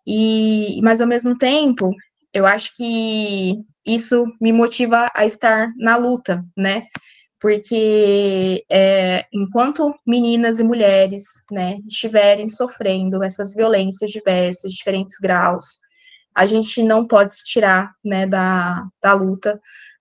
E, mas ao mesmo tempo, eu acho que isso me motiva a estar na luta, né? Porque é, enquanto meninas e mulheres, né, estiverem sofrendo essas violências diversas, diferentes graus, a gente não pode se tirar, né, da, da luta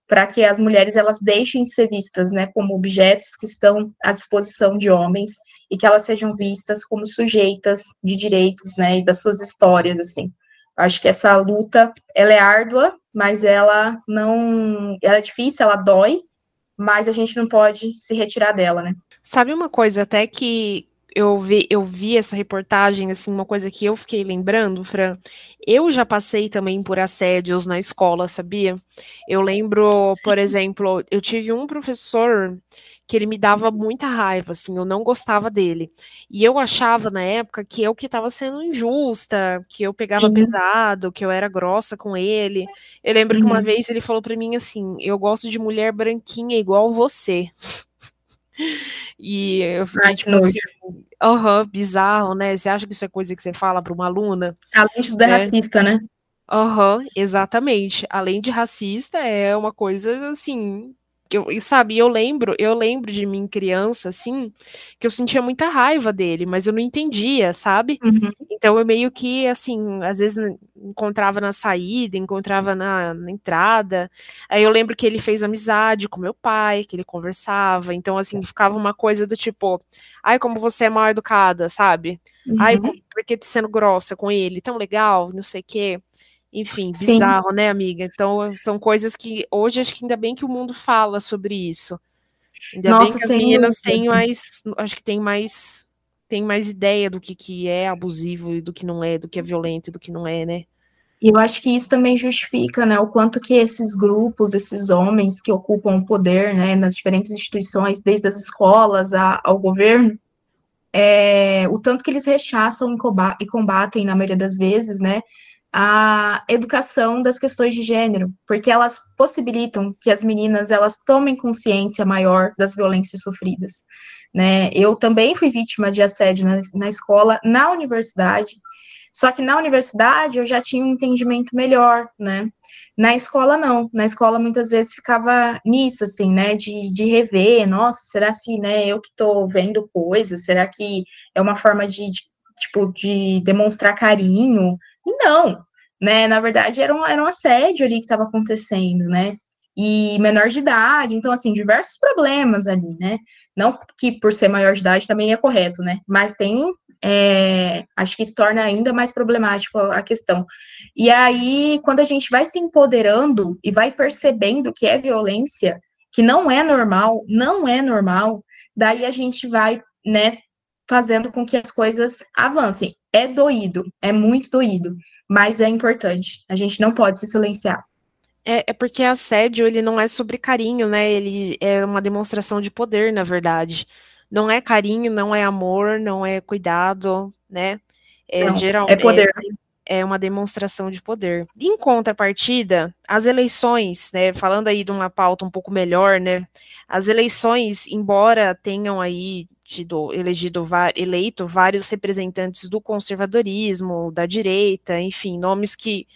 para que as mulheres elas deixem de ser vistas, né, como objetos que estão à disposição de homens e que elas sejam vistas como sujeitas de direitos, né, e das suas histórias, assim. Acho que essa luta, ela é árdua, mas ela não, ela é difícil, ela dói, mas a gente não pode se retirar dela, né? Sabe uma coisa até que eu vi, eu vi essa reportagem, assim, uma coisa que eu fiquei lembrando, Fran, eu já passei também por assédios na escola, sabia? Eu lembro, Sim. por exemplo, eu tive um professor que ele me dava muita raiva, assim, eu não gostava dele. E eu achava na época que eu que estava sendo injusta, que eu pegava Sim. pesado, que eu era grossa com ele. Eu lembro uhum. que uma uhum. vez ele falou para mim assim: "Eu gosto de mulher branquinha igual você". E eu fiquei, Ai, tipo assim, aham, bizarro, né? Você acha que isso é coisa que você fala para uma aluna? Além de tudo é né? racista, né? Aham, exatamente. Além de racista, é uma coisa assim eu, sabe, eu lembro, eu lembro de mim criança, assim, que eu sentia muita raiva dele, mas eu não entendia, sabe? Uhum. Então eu meio que, assim, às vezes encontrava na saída, encontrava na, na, entrada. Aí eu lembro que ele fez amizade com meu pai, que ele conversava. Então, assim, ficava uma coisa do tipo, ai, como você é mal educada, sabe? Uhum. Ai, por que sendo grossa com ele? Tão legal, não sei o quê. Enfim, bizarro, Sim. né, amiga? Então, são coisas que hoje acho que ainda bem que o mundo fala sobre isso. Ainda Nossa, bem que as meninas têm mais, acho que tem mais tem mais ideia do que, que é abusivo e do que não é, do que é violento e do que não é, né? E eu acho que isso também justifica, né, o quanto que esses grupos, esses homens que ocupam o poder, né, nas diferentes instituições, desde as escolas a, ao governo, é, o tanto que eles rechaçam e combatem, na maioria das vezes, né, a educação das questões de gênero, porque elas possibilitam que as meninas elas tomem consciência maior das violências sofridas. Né? Eu também fui vítima de assédio na, na escola, na universidade, só que na universidade eu já tinha um entendimento melhor, né? Na escola, não. Na escola, muitas vezes, ficava nisso, assim, né? De, de rever, nossa, será assim, né? Eu que tô vendo coisas, será que é uma forma de, de tipo, de demonstrar carinho? E não, né? Na verdade, era um, era um assédio ali que estava acontecendo, né? E menor de idade, então, assim, diversos problemas ali, né? Não que por ser maior de idade também é correto, né? Mas tem, é, acho que se torna ainda mais problemático a questão. E aí, quando a gente vai se empoderando e vai percebendo que é violência, que não é normal, não é normal, daí a gente vai, né, fazendo com que as coisas avancem. É doído, é muito doído, mas é importante. A gente não pode se silenciar. É, é, porque assédio, ele não é sobre carinho, né? Ele é uma demonstração de poder, na verdade. Não é carinho, não é amor, não é cuidado, né? É, não, geralmente, é poder. É, é uma demonstração de poder. Em contrapartida, as eleições, né? Falando aí de uma pauta um pouco melhor, né? As eleições, embora tenham aí tido, elegido, eleito vários representantes do conservadorismo, da direita, enfim, nomes que,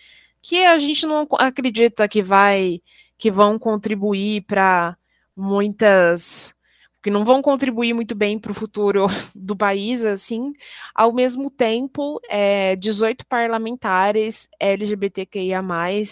que a gente não acredita que vai que vão contribuir para muitas que não vão contribuir muito bem para o futuro do país, assim, ao mesmo tempo, é, 18 parlamentares LGBTQIA+,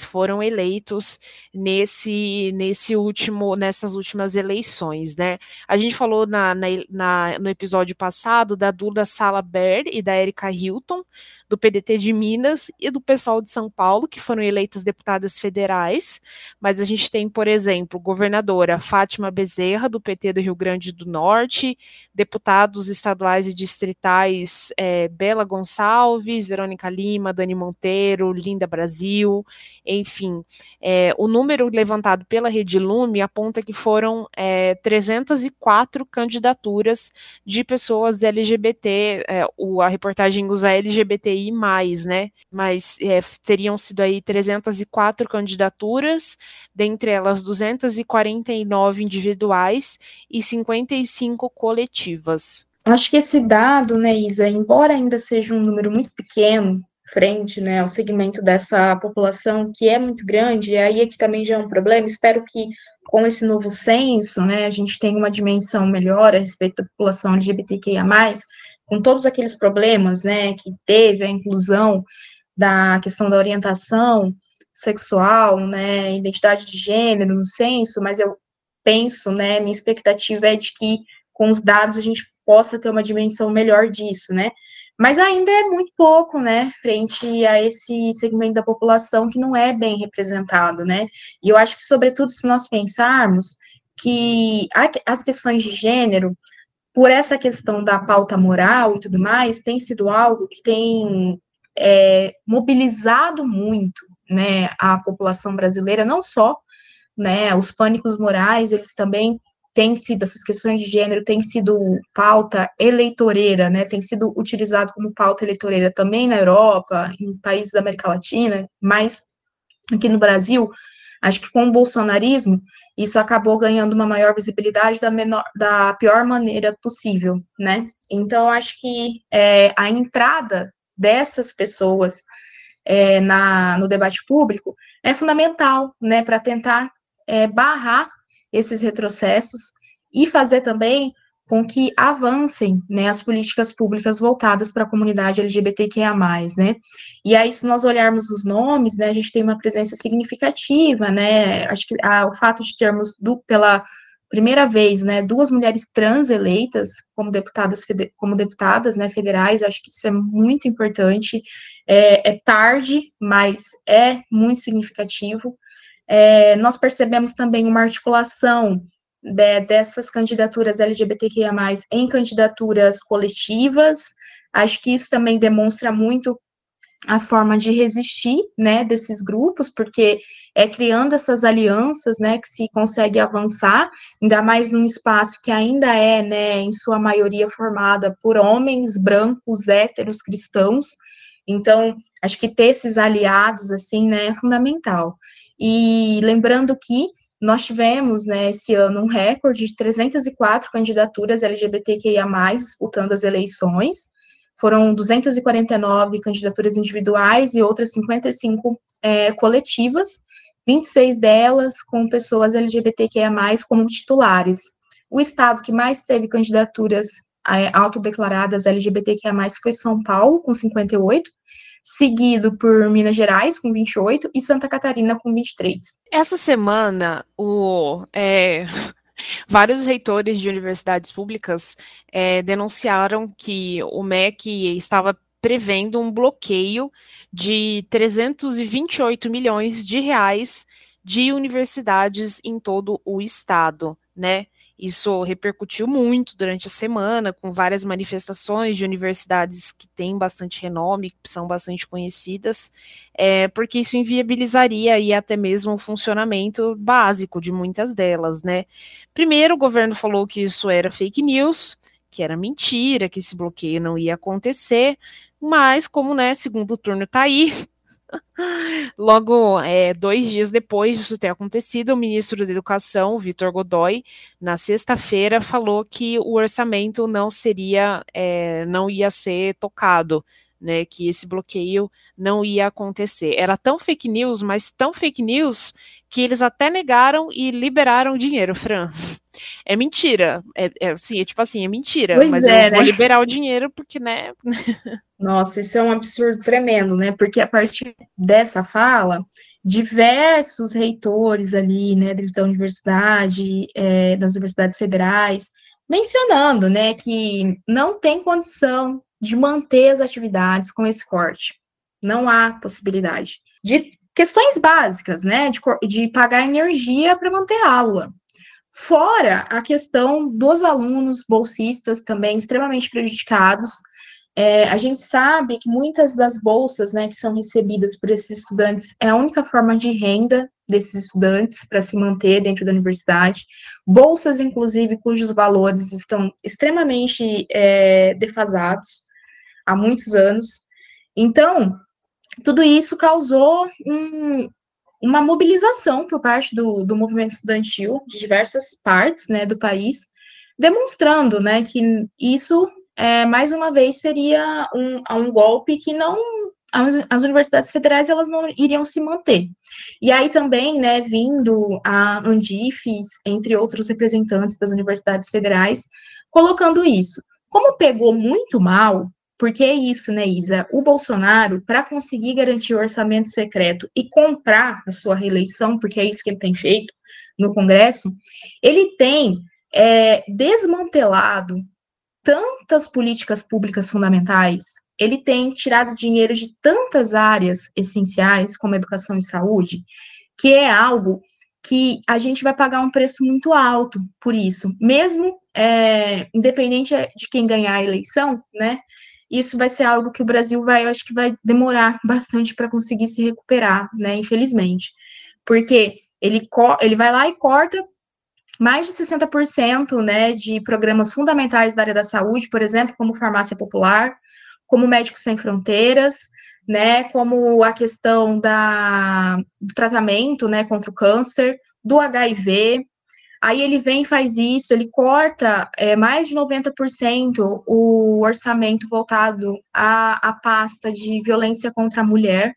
foram eleitos nesse, nesse último, nessas últimas eleições, né? A gente falou na, na, na no episódio passado da Duda Salaber e da Erika Hilton, do PDT de Minas e do pessoal de São Paulo, que foram eleitas deputadas federais, mas a gente tem, por exemplo, governadora Fátima Bezerra, do PT do Rio Grande Grande do Norte, deputados estaduais e distritais é, Bela Gonçalves, Verônica Lima, Dani Monteiro, Linda Brasil, enfim. É, o número levantado pela Rede Lume aponta que foram é, 304 candidaturas de pessoas LGBT, é, o, a reportagem usa LGBTI+, né? Mas é, teriam sido aí 304 candidaturas, dentre elas 249 individuais e 55 coletivas. Acho que esse dado, né, Isa, embora ainda seja um número muito pequeno, frente, né, ao segmento dessa população que é muito grande, e aí aqui também já é um problema, espero que com esse novo censo, né, a gente tenha uma dimensão melhor a respeito da população LGBTQIA+, com todos aqueles problemas, né, que teve a inclusão da questão da orientação sexual, né, identidade de gênero no censo, mas eu penso, né, minha expectativa é de que com os dados a gente possa ter uma dimensão melhor disso, né, mas ainda é muito pouco, né, frente a esse segmento da população que não é bem representado, né, e eu acho que, sobretudo, se nós pensarmos que as questões de gênero, por essa questão da pauta moral e tudo mais, tem sido algo que tem é, mobilizado muito, né, a população brasileira, não só, né, os pânicos morais, eles também têm sido, essas questões de gênero têm sido pauta eleitoreira, né, tem sido utilizado como pauta eleitoreira também na Europa, em países da América Latina, mas aqui no Brasil, acho que com o bolsonarismo, isso acabou ganhando uma maior visibilidade da, menor, da pior maneira possível, né? Então, acho que é, a entrada dessas pessoas é, na, no debate público é fundamental, né, para tentar é, barrar esses retrocessos e fazer também com que avancem, né, as políticas públicas voltadas para a comunidade LGBTQIA+, né, e aí, se nós olharmos os nomes, né, a gente tem uma presença significativa, né, acho que a, o fato de termos, do, pela primeira vez, né, duas mulheres trans eleitas como deputadas, como deputadas, né, federais, acho que isso é muito importante, é, é tarde, mas é muito significativo. É, nós percebemos também uma articulação de, dessas candidaturas LGBTQIA+, em candidaturas coletivas, acho que isso também demonstra muito a forma de resistir, né, desses grupos, porque é criando essas alianças, né, que se consegue avançar, ainda mais num espaço que ainda é, né, em sua maioria formada por homens brancos, héteros, cristãos. Então, acho que ter esses aliados, assim, né, é fundamental. E lembrando que nós tivemos, né, esse ano um recorde de 304 candidaturas LGBTQIA+, disputando as eleições, foram 249 candidaturas individuais e outras 55 é, coletivas, 26 delas com pessoas LGBTQIA+, como titulares. O estado que mais teve candidaturas é, autodeclaradas LGBTQIA+, foi São Paulo, com 58, seguido por Minas Gerais, com 28, e Santa Catarina, com 23. Essa semana, o... É... Vários reitores de universidades públicas é, denunciaram que o MEC estava prevendo um bloqueio de 328 milhões de reais de universidades em todo o estado, né? Isso repercutiu muito durante a semana, com várias manifestações de universidades que têm bastante renome, que são bastante conhecidas, é, porque isso inviabilizaria e até mesmo o funcionamento básico de muitas delas, né? Primeiro, o governo falou que isso era fake news, que era mentira, que esse bloqueio não ia acontecer, mas como, né, segundo turno tá aí, Logo, é, dois dias depois disso ter acontecido, o ministro da Educação, Vitor Godoy, na sexta-feira, falou que o orçamento não seria, é, não ia ser tocado, né, que esse bloqueio não ia acontecer. Era tão fake news, mas tão fake news, que eles até negaram e liberaram o dinheiro, Fran. É mentira. É, é, sim, é tipo assim, é mentira. Pois mas é, eu vou né? liberar o dinheiro porque, né? Nossa, isso é um absurdo tremendo, né? Porque a partir dessa fala, diversos reitores ali, né, da universidade, é, das universidades federais, mencionando, né, que não tem condição de manter as atividades com esse corte. Não há possibilidade. De questões básicas, né, de, de pagar energia para manter a aula. Fora a questão dos alunos bolsistas também extremamente prejudicados. É, a gente sabe que muitas das bolsas né, que são recebidas por esses estudantes é a única forma de renda desses estudantes para se manter dentro da universidade. Bolsas, inclusive, cujos valores estão extremamente é, defasados há muitos anos. Então, tudo isso causou um, uma mobilização por parte do, do movimento estudantil de diversas partes né, do país, demonstrando né, que isso, é, mais uma vez, seria um, um golpe que não as, universidades federais elas não iriam se manter. E aí também, né, vindo a Andifes, entre outros representantes das universidades federais, colocando isso. Como pegou muito mal, porque é isso, né, Isa? O Bolsonaro, para conseguir garantir o orçamento secreto e comprar a sua reeleição, porque é isso que ele tem feito no Congresso, ele tem é, desmantelado tantas políticas públicas fundamentais, ele tem tirado dinheiro de tantas áreas essenciais, como educação e saúde, que é algo que a gente vai pagar um preço muito alto por isso, mesmo é, independente de quem ganhar a eleição, né? Isso vai ser algo que o Brasil vai, eu acho que vai demorar bastante para conseguir se recuperar, né, infelizmente. Porque ele, ele vai lá e corta mais de 60%, né, de programas fundamentais da área da saúde, por exemplo, como farmácia popular, como Médicos Sem Fronteiras, né, como a questão da, do tratamento, né, contra o câncer, do HIV, Aí ele vem e faz isso, ele corta é, mais de 90% o orçamento voltado à, à pasta de violência contra a mulher,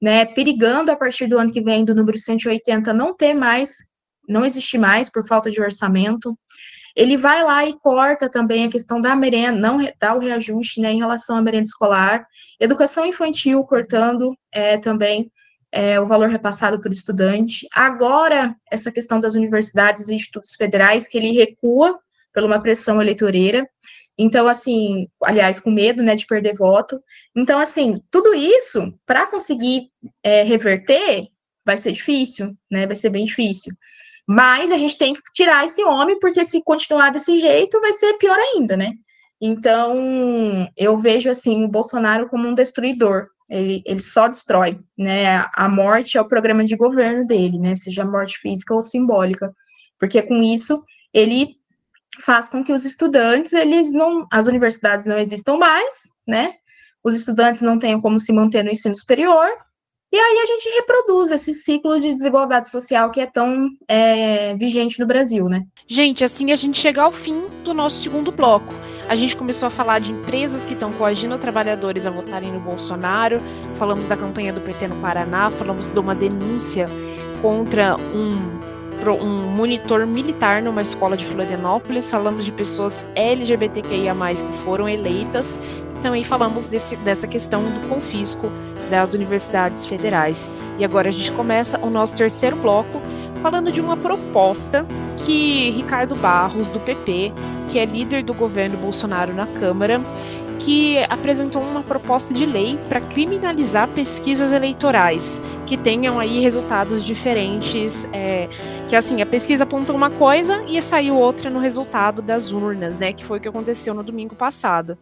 né, perigando a partir do ano que vem do número 180 não ter mais, não existir mais por falta de orçamento. Ele vai lá e corta também a questão da merenda, não dá o reajuste né, em relação à merenda escolar, educação infantil cortando é, também é, o valor repassado por estudante. Agora, essa questão das universidades e institutos federais, que ele recua por uma pressão eleitoreira. Então, assim, aliás, com medo, né, de perder voto. Então, assim, tudo isso, para conseguir é, reverter, vai ser difícil, né, vai ser bem difícil. Mas a gente tem que tirar esse homem, porque se continuar desse jeito, vai ser pior ainda, né? Então, eu vejo, assim, o Bolsonaro como um destruidor, ele, ele só destrói, né? A morte é o programa de governo dele, né? Seja morte física ou simbólica, porque com isso ele faz com que os estudantes, eles não, as universidades não existam mais, né? Os estudantes não tenham como se manter no ensino superior, e aí a gente reproduz esse ciclo de desigualdade social que é tão é, vigente no Brasil, né? Gente, assim a gente chega ao fim do nosso segundo bloco. A gente começou a falar de empresas que estão coagindo trabalhadores a votarem no Bolsonaro, falamos da campanha do PT no Paraná, falamos de uma denúncia contra um um monitor militar numa escola de Florianópolis, falamos de pessoas LGBTQIA+, que foram eleitas, também falamos desse, dessa questão do confisco das universidades federais. E agora a gente começa o nosso terceiro bloco, falando de uma proposta que Ricardo Barros, do PP, que é líder do governo Bolsonaro na Câmara, que apresentou uma proposta de lei para criminalizar pesquisas eleitorais que tenham aí resultados diferentes, é, que assim a pesquisa apontou uma coisa e saiu outra no resultado das urnas, né? Que foi o que aconteceu no domingo passado.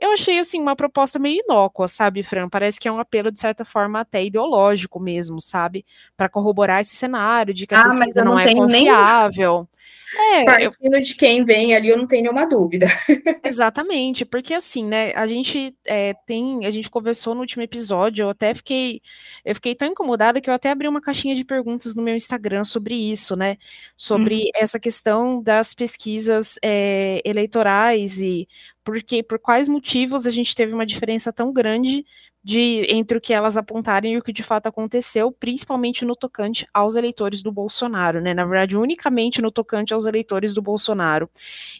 Eu achei, assim, uma proposta meio inócua, sabe, Fran? Parece que é um apelo, de certa forma, até ideológico mesmo, sabe? Para corroborar esse cenário de que a ah, pesquisa não, não é confiável. Nem... É, Partindo eu... de quem vem ali, eu não tenho nenhuma dúvida. Exatamente, porque assim, né, a gente é, tem, a gente conversou no último episódio, eu até fiquei, eu fiquei tão incomodada que eu até abri uma caixinha de perguntas no meu Instagram sobre isso, né, sobre uhum. essa questão das pesquisas é, eleitorais e porque por quais motivos a gente teve uma diferença tão grande de entre o que elas apontarem e o que de fato aconteceu, principalmente no tocante aos eleitores do Bolsonaro, né? Na verdade, unicamente no tocante aos eleitores do Bolsonaro.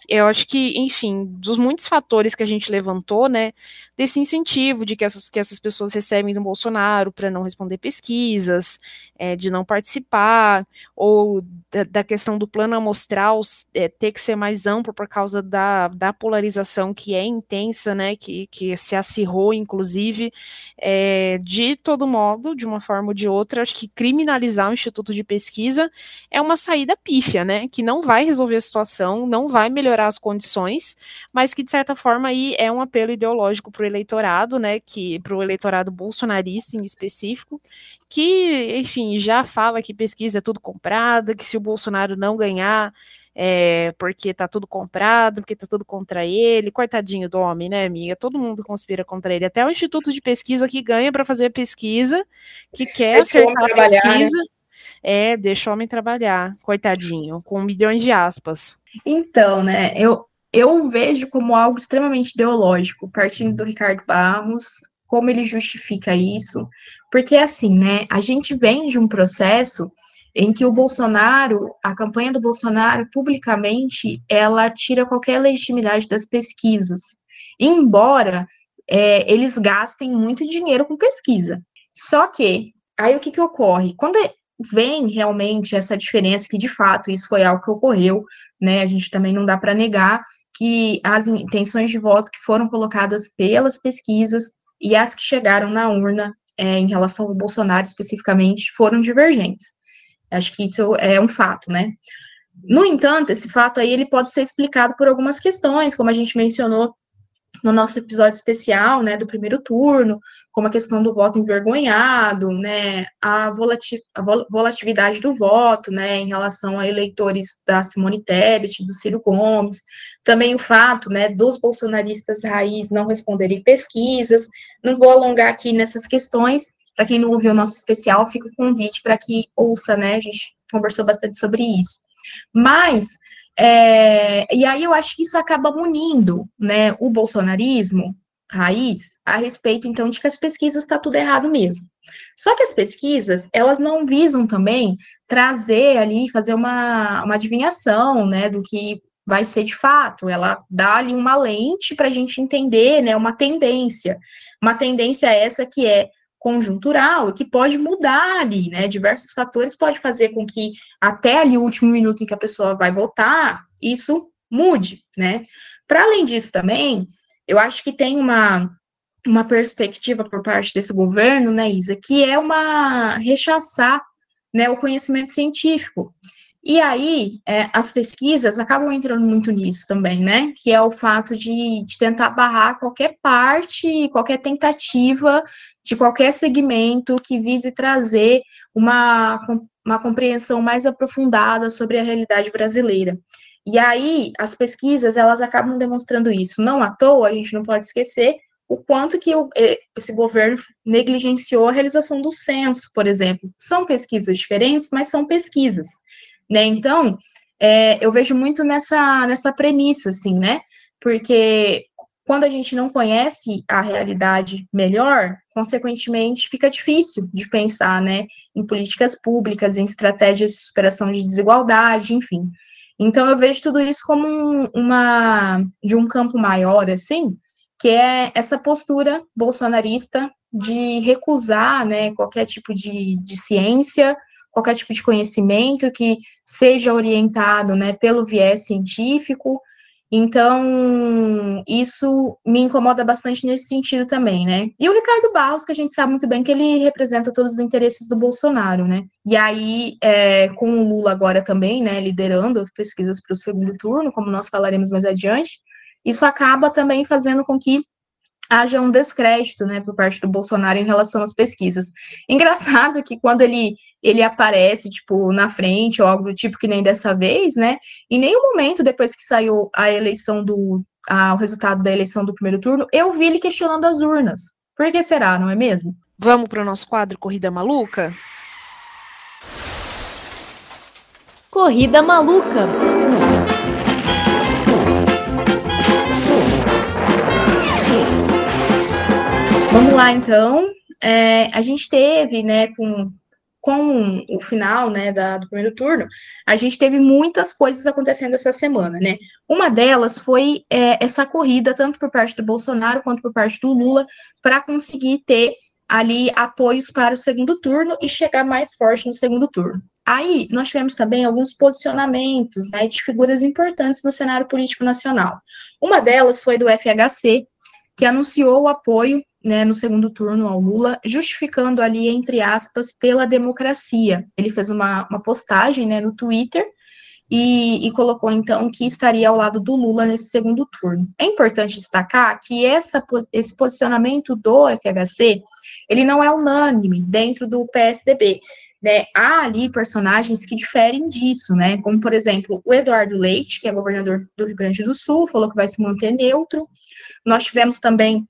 Eu acho que, enfim, dos muitos fatores que a gente levantou, né, desse incentivo de que essas, que essas pessoas recebem do Bolsonaro para não responder pesquisas, é, de não participar, ou da, da questão do plano amostral é, ter que ser mais amplo por causa da, da polarização que é intensa, né, que, que se acirrou, inclusive, é, de todo modo, de uma forma ou de outra, acho que criminalizar o Instituto de Pesquisa é uma saída pífia, né? Que não vai resolver a situação, não vai melhorar as condições, mas que, de certa forma, aí é um apelo ideológico para o eleitorado, né? Que para o eleitorado bolsonarista em específico, que, enfim, já fala que pesquisa é tudo comprada, que se o Bolsonaro não ganhar é, porque tá tudo comprado, porque tá tudo contra ele. Coitadinho do homem, né, amiga? Todo mundo conspira contra ele. Até o Instituto de Pesquisa que ganha para fazer pesquisa, que quer deixa acertar a né? pesquisa. Né? É, deixa o homem trabalhar, coitadinho, com milhões de aspas. Então, né, eu, eu vejo como algo extremamente ideológico, partindo do Ricardo Barros, como ele justifica isso, porque assim, né, a gente vem de um processo em que o Bolsonaro, a campanha do Bolsonaro, publicamente, ela tira qualquer legitimidade das pesquisas, embora é, eles gastem muito dinheiro com pesquisa. Só que, aí o que, que ocorre? Quando vem realmente essa diferença, que de fato isso foi algo que ocorreu, né, a gente também não dá para negar que as intenções de voto que foram colocadas pelas pesquisas e as que chegaram na urna é, em relação ao Bolsonaro especificamente foram divergentes. Acho que isso é um fato, né? No entanto, esse fato aí ele pode ser explicado por algumas questões, como a gente mencionou no nosso episódio especial, né, do primeiro turno, como a questão do voto envergonhado, né, a, volati a volatilidade do voto, né, em relação a eleitores da Simone Tebet, do Ciro Gomes, também o fato, né, dos bolsonaristas raiz não responderem pesquisas, não vou alongar aqui nessas questões, para quem não ouviu o nosso especial, fica o convite para que ouça, né? A gente conversou bastante sobre isso. Mas, é, e aí eu acho que isso acaba munindo, né, o bolsonarismo raiz a respeito, então, de que as pesquisas está tudo errado mesmo. Só que as pesquisas, elas não visam também trazer ali, fazer uma, uma adivinhação, né, do que vai ser de fato, ela dá ali uma lente para a gente entender, né, uma tendência, uma tendência essa que é conjuntural e que pode mudar ali, né? Diversos fatores pode fazer com que até ali o último minuto em que a pessoa vai votar, isso mude, né? Para além disso também, eu acho que tem uma uma perspectiva por parte desse governo, né, Isa, que é uma rechaçar, né, o conhecimento científico. E aí, é, as pesquisas acabam entrando muito nisso também, né? Que é o fato de, de tentar barrar qualquer parte, qualquer tentativa de qualquer segmento que vise trazer uma, uma compreensão mais aprofundada sobre a realidade brasileira. E aí, as pesquisas, elas acabam demonstrando isso. Não à toa, a gente não pode esquecer o quanto que o, esse governo negligenciou a realização do censo, por exemplo. São pesquisas diferentes, mas são pesquisas, né? Então, é, eu vejo muito nessa, nessa premissa, assim, né? Porque quando a gente não conhece a realidade melhor, consequentemente, fica difícil de pensar, né, em políticas públicas, em estratégias de superação de desigualdade, enfim. Então, eu vejo tudo isso como um, uma, de um campo maior, assim, que é essa postura bolsonarista de recusar, né, qualquer tipo de, de ciência, qualquer tipo de conhecimento que seja orientado, né, pelo viés científico, então, isso me incomoda bastante nesse sentido também, né? E o Ricardo Barros, que a gente sabe muito bem que ele representa todos os interesses do Bolsonaro, né? E aí, é, com o Lula agora também, né, liderando as pesquisas para o segundo turno, como nós falaremos mais adiante, isso acaba também fazendo com que haja um descrédito, né, por parte do Bolsonaro em relação às pesquisas. Engraçado que quando ele ele aparece, tipo, na frente ou algo do tipo que nem dessa vez, né, em nenhum momento depois que saiu a eleição do a, o resultado da eleição do primeiro turno, eu vi ele questionando as urnas. Por que será, não é mesmo? Vamos para o nosso quadro Corrida Maluca? Corrida Maluca. Vamos lá, então. É, a gente teve, né, com, com o final, né, da, do primeiro turno, a gente teve muitas coisas acontecendo essa semana, né? Uma delas foi é, essa corrida, tanto por parte do Bolsonaro quanto por parte do Lula, para conseguir ter ali apoios para o segundo turno e chegar mais forte no segundo turno. Aí, nós tivemos também alguns posicionamentos né, de figuras importantes no cenário político nacional. Uma delas foi do FHC, que anunciou o apoio né, no segundo turno ao Lula, justificando ali, entre aspas, pela democracia. Ele fez uma, uma postagem né, no Twitter e, e, colocou então que estaria ao lado do Lula nesse segundo turno. É importante destacar que essa, esse posicionamento do FHC ele não é unânime dentro do PSDB. Né? Há ali personagens que diferem disso, né? Como, por exemplo, o Eduardo Leite, que é governador do Rio Grande do Sul, falou que vai se manter neutro. Nós tivemos também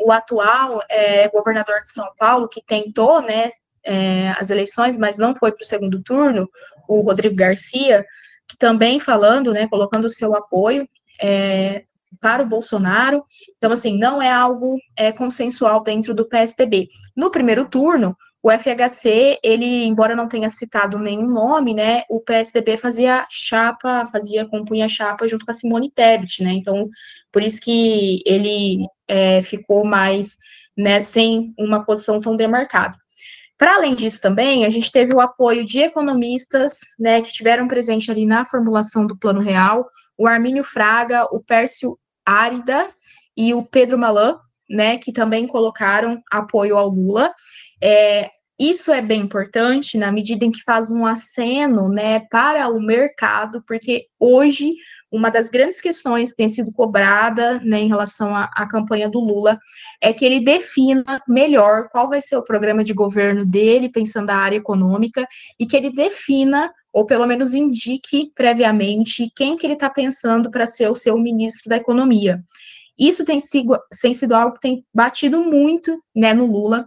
o atual é, governador de São Paulo, que tentou né, é, as eleições, mas não foi para o segundo turno, o Rodrigo Garcia, que também falando, né, colocando o seu apoio é, para o Bolsonaro. Então, assim, não é algo é, consensual dentro do PSDB. No primeiro turno, o FHC, ele, embora não tenha citado nenhum nome, né, o PSDB fazia chapa, fazia, compunha chapa junto com a Simone Tebet, né, então, por isso que ele é, ficou mais, né, sem uma posição tão demarcada. Para além disso também, a gente teve o apoio de economistas, né, que tiveram presente ali na formulação do Plano Real, o Armínio Fraga, o Pércio Árida e o Pedro Malan, né, que também colocaram apoio ao Lula. É, isso é bem importante na medida em que faz um aceno né, para o mercado, porque hoje uma das grandes questões que tem sido cobrada né, em relação à, à, campanha do Lula é que ele defina melhor qual vai ser o programa de governo dele, pensando na área econômica, e que ele defina, ou pelo menos indique previamente, quem que ele está pensando para ser o seu ministro da Economia. Isso tem sido, tem sido algo que tem batido muito né, no Lula,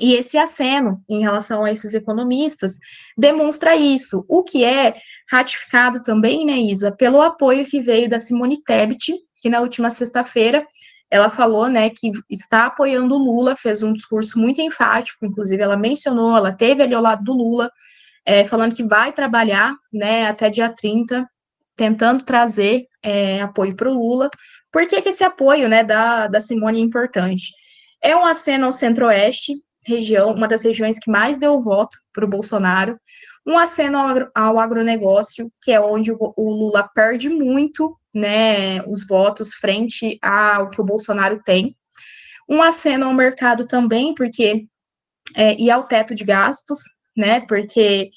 e esse aceno em relação a esses economistas demonstra isso, o que é ratificado também, né, Isa, pelo apoio que veio da Simone Tebet, que na última sexta-feira ela falou, né, que está apoiando o Lula, fez um discurso muito enfático, inclusive ela mencionou, ela teve ali ao lado do Lula, é, falando que vai trabalhar, né, até dia 30, tentando trazer é, apoio para o Lula. Por que, que esse apoio, né, da, da Simone é importante? É um aceno ao centro-oeste, região, uma das regiões que mais deu voto para o Bolsonaro, um aceno ao, agro, ao, agronegócio, que é onde o, o, Lula perde muito, né, os votos frente ao que o Bolsonaro tem, um aceno ao mercado também, porque, é, e ao teto de gastos, né, porque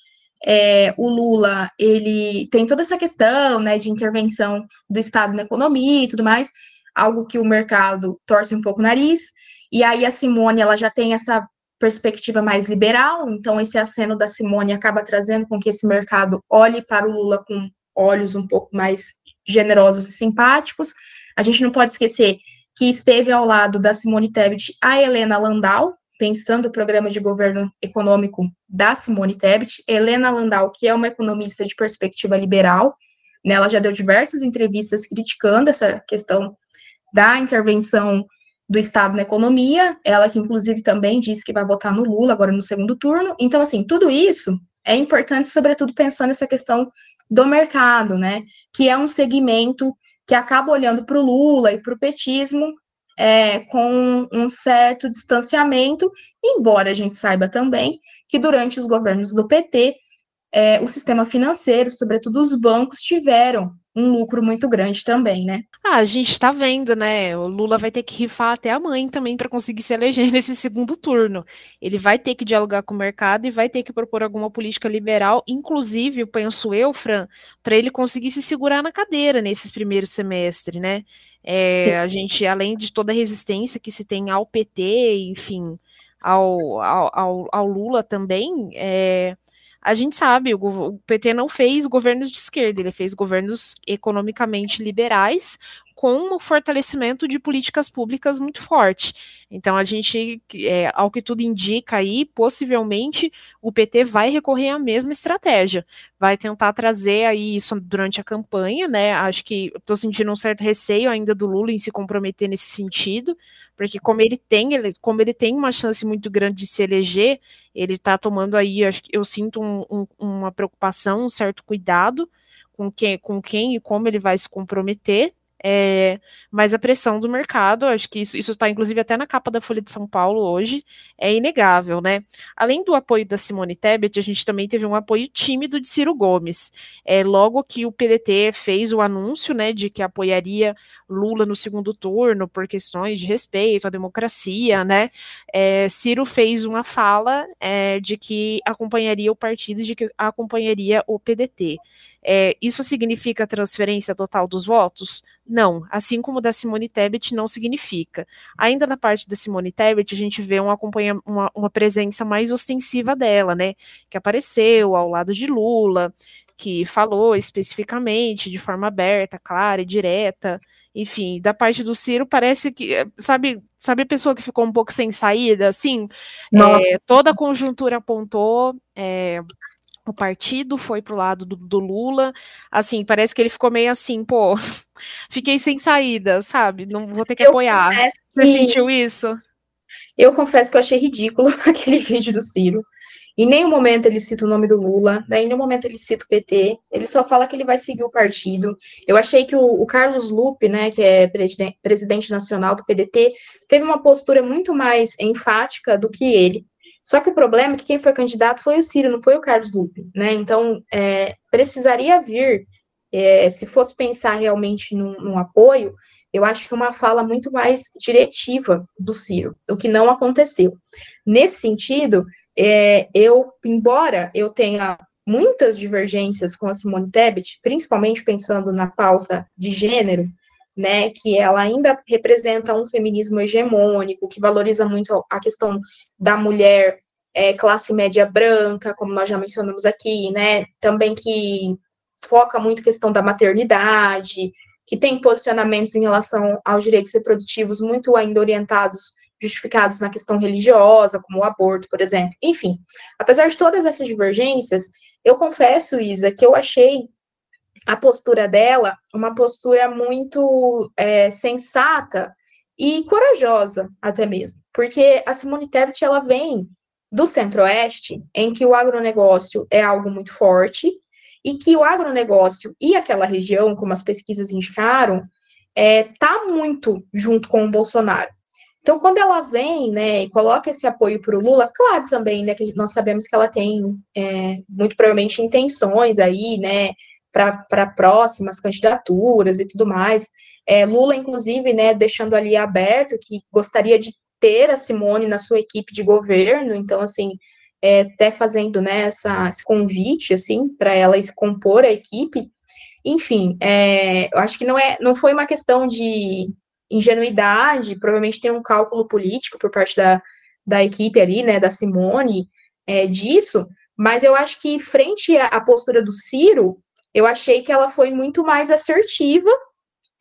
é, o Lula, ele tem toda essa questão, né, de intervenção do Estado na economia e tudo mais, algo que o mercado torce um pouco o nariz, e aí a Simone, ela já tem essa perspectiva mais liberal, então esse aceno da Simone acaba trazendo com que esse mercado olhe para o Lula com olhos um pouco mais generosos e simpáticos. A gente não pode esquecer que esteve ao lado da Simone Tebet a Helena Landau, pensando o programa de governo econômico da Simone Tebet. Helena Landau, que é uma economista de perspectiva liberal, né, ela já deu diversas entrevistas criticando essa questão da intervenção do Estado na economia, ela que inclusive também disse que vai votar no Lula agora no segundo turno. Então, assim, tudo isso é importante, sobretudo pensando nessa questão do mercado, né? Que é um segmento que acaba olhando para o Lula e para o petismo é, com um certo distanciamento, embora a gente saiba também que durante os governos do PT, é, o sistema financeiro, sobretudo os bancos, tiveram um lucro muito grande também, né? Ah, a gente tá vendo, né? O Lula vai ter que rifar até a mãe também para conseguir se eleger nesse segundo turno. Ele vai ter que dialogar com o mercado e vai ter que propor alguma política liberal, inclusive, penso eu, Fran, para ele conseguir se segurar na cadeira nesses primeiros semestres, né? É, a gente, além de toda a resistência que se tem ao PT, enfim, ao, ao, ao Lula também, é, a gente sabe, o, o, PT não fez governos de esquerda, ele fez governos economicamente liberais, com um fortalecimento de políticas públicas muito forte. Então, a gente, é, ao que tudo indica aí, possivelmente o PT vai recorrer à mesma estratégia, vai tentar trazer aí isso durante a campanha, né? Acho que estou sentindo um certo receio ainda do Lula em se comprometer nesse sentido, porque como ele tem, ele, como ele tem uma chance muito grande de se eleger, ele está tomando aí, acho que eu sinto um, um, uma preocupação, um certo cuidado com quem, com quem e como ele vai se comprometer. É, mas a pressão do mercado, acho que isso está inclusive até na capa da Folha de São Paulo hoje, é inegável, né? Além do apoio da Simone Tebet, a gente também teve um apoio tímido de Ciro Gomes. É, logo que o PDT fez o anúncio, né, de que apoiaria Lula no segundo turno por questões de respeito à democracia, né? É, Ciro fez uma fala é, de que acompanharia o partido, de que acompanharia o PDT. É, isso significa transferência total dos votos? Não, assim como da Simone Tebet não significa. Ainda na parte da Simone Tebet, a gente vê um acompanha, uma, uma presença mais ostensiva dela, né? Que apareceu ao lado de Lula, que falou especificamente, de forma aberta, clara e direta. Enfim, da parte do Ciro, parece que, sabe, sabe a pessoa que ficou um pouco sem saída, assim? É, toda a conjuntura apontou. É, o partido foi pro lado do, do, Lula, assim, parece que ele ficou meio assim, pô, fiquei sem saída, sabe? Não vou ter que eu apoiar. Você que... sentiu isso? Eu confesso que eu achei ridículo aquele vídeo do Ciro. Em nenhum momento ele cita o nome do Lula, né? em nenhum momento ele cita o PT, ele só fala que ele vai seguir o partido. Eu achei que o, o Carlos Lupe, né, que é presidente, presidente nacional do PDT, teve uma postura muito mais enfática do que ele. Só que o problema é que quem foi candidato foi o Ciro, não foi o Carlos Lupe, né? Então, é, precisaria vir, é, se fosse pensar realmente num, num, apoio, eu acho que uma fala muito mais diretiva do Ciro, o que não aconteceu. Nesse sentido, é, eu, embora eu tenha muitas divergências com a Simone Tebet, principalmente pensando na pauta de gênero, né, que ela ainda representa um feminismo hegemônico, que valoriza muito a questão da mulher é, classe média branca, como nós já mencionamos aqui, né, também que foca muito a questão da maternidade, que tem posicionamentos em relação aos direitos reprodutivos muito ainda orientados, justificados na questão religiosa, como o aborto, por exemplo. Enfim, apesar de todas essas divergências, eu confesso, Isa, que eu achei a postura dela uma postura muito é, sensata e corajosa, até mesmo, porque a Simone Tebet ela vem do Centro-Oeste, em que o agronegócio é algo muito forte e que o agronegócio e aquela região, como as pesquisas indicaram, é, tá muito junto com o Bolsonaro. Então, quando ela vem, né, e coloca esse apoio para o Lula, claro também, né, que nós sabemos que ela tem é, muito provavelmente intenções aí, né, para próximas candidaturas e tudo mais. É, Lula, inclusive, né, deixando ali aberto que gostaria de ter a Simone na sua equipe de governo, então, assim, é, até fazendo né, essa, esse convite, assim, para ela compor a equipe. Enfim, é, eu acho que não, é, não foi uma questão de ingenuidade, provavelmente tem um cálculo político por parte da, da equipe ali, né, da Simone, é, disso, mas eu acho que frente à postura do Ciro, eu achei que ela foi muito mais assertiva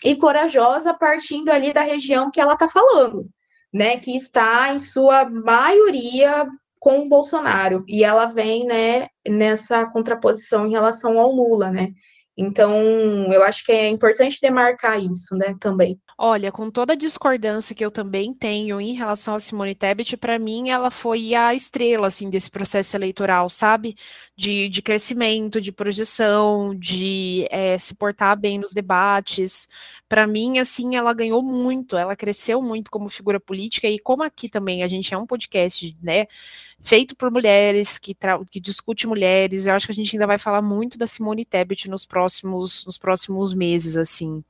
e corajosa partindo ali da região que ela está falando, né, que está em sua maioria com o Bolsonaro, e ela vem, né, nessa contraposição em relação ao Lula, né, então, eu acho que é importante demarcar isso, né, também. Olha, com toda a discordância que eu também tenho em relação a Simone Tebet, para mim ela foi a estrela, assim, desse processo eleitoral, sabe? De, de crescimento, de projeção, de é, se portar bem nos debates. Para mim, assim, ela ganhou muito, ela cresceu muito como figura política, e como aqui também a gente é um podcast, né, feito por mulheres, que, que discute mulheres, eu acho que a gente ainda vai falar muito da Simone Tebet nos próximos, nos próximos meses, assim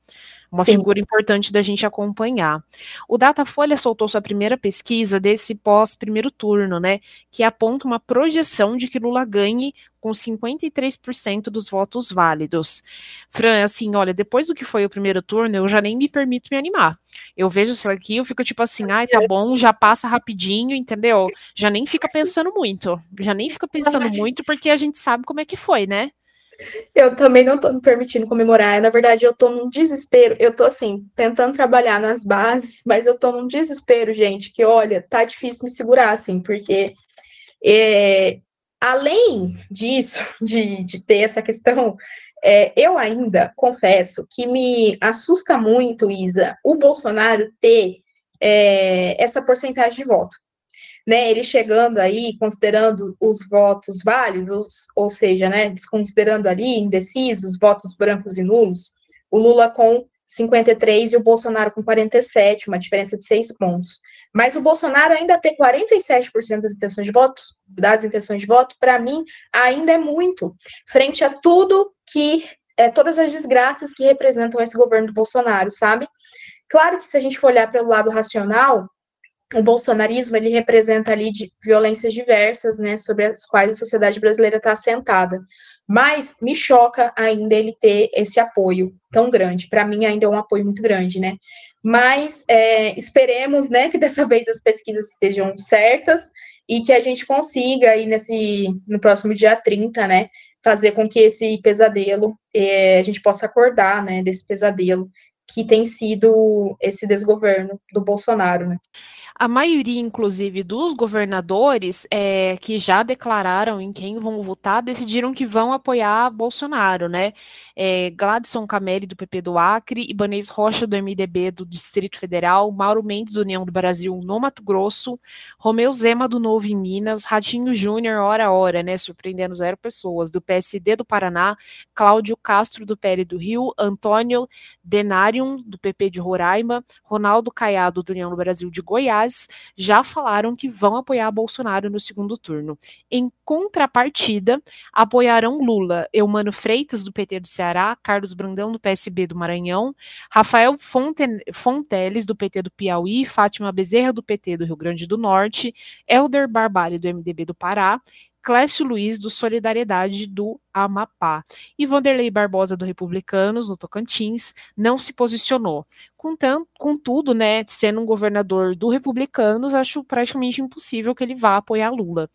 uma Sim. figura importante da gente acompanhar. O Datafolha soltou sua primeira pesquisa desse pós-primeiro turno, né, que aponta uma projeção de que Lula ganhe com 53% dos votos válidos. Fran, assim, olha, depois do que foi o primeiro turno, eu já nem me permito me animar. Eu vejo isso aqui, eu fico tipo assim, ai, tá bom, já passa rapidinho, entendeu? Já nem fica pensando muito. Já nem fica pensando muito, porque a gente sabe como é que foi, né? Eu também não tô me permitindo comemorar. Na verdade, eu tô num desespero. Eu tô assim, tentando trabalhar nas bases, mas eu tô num desespero, gente, que olha, tá difícil me segurar, assim, porque é, além disso, de, de ter essa questão, é, eu ainda confesso que me assusta muito, Isa, o Bolsonaro ter é, essa porcentagem de voto né, ele chegando aí, considerando os votos válidos, ou seja, né, desconsiderando ali indecisos, votos brancos e nulos, o Lula com 53 e o Bolsonaro com 47, uma diferença de seis pontos. Mas o Bolsonaro ainda ter 47% das intenções de voto, das intenções de voto, para mim, ainda é muito, frente a tudo que, é, todas as desgraças que representam esse governo do Bolsonaro, sabe? Claro que se a gente for olhar pelo lado racional, o bolsonarismo ele representa ali de violências diversas, né, sobre as quais a sociedade brasileira está assentada. Mas me choca ainda ele ter esse apoio tão grande. Para mim ainda é um apoio muito grande, né? Mas é, esperemos, né, que dessa vez as pesquisas estejam certas e que a gente consiga aí nesse no próximo dia 30, né, fazer com que esse pesadelo é, a gente possa acordar, né, desse pesadelo que tem sido esse desgoverno do Bolsonaro, né? A maioria, inclusive, dos governadores é, que já declararam em quem vão votar, decidiram que vão apoiar Bolsonaro, né? É, Gladson Camelli, do PP do Acre, Ibanez Rocha, do MDB do Distrito Federal, Mauro Mendes, do União do Brasil, no Mato Grosso, Romeu Zema, do Novo em Minas, Ratinho Júnior, hora a hora, né? Surpreendendo zero pessoas, do PSD do Paraná, Cláudio Castro, do PL do Rio, Antônio Denarium, do PP de Roraima, Ronaldo Caiado, do União do Brasil de Goiás, já falaram que vão apoiar Bolsonaro no segundo turno. Em contrapartida, apoiarão Lula, Eumano Freitas, do PT do Ceará, Carlos Brandão, do PSB do Maranhão, Rafael Fonten Fonteles, do PT do Piauí, Fátima Bezerra, do PT do Rio Grande do Norte, Helder Barbalho, do MDB do Pará, Clécio Luiz, do Solidariedade do Amapá. E Vanderlei Barbosa, do Republicanos, no Tocantins, não se posicionou. Contudo, né, sendo um governador do Republicanos, acho praticamente impossível que ele vá apoiar Lula.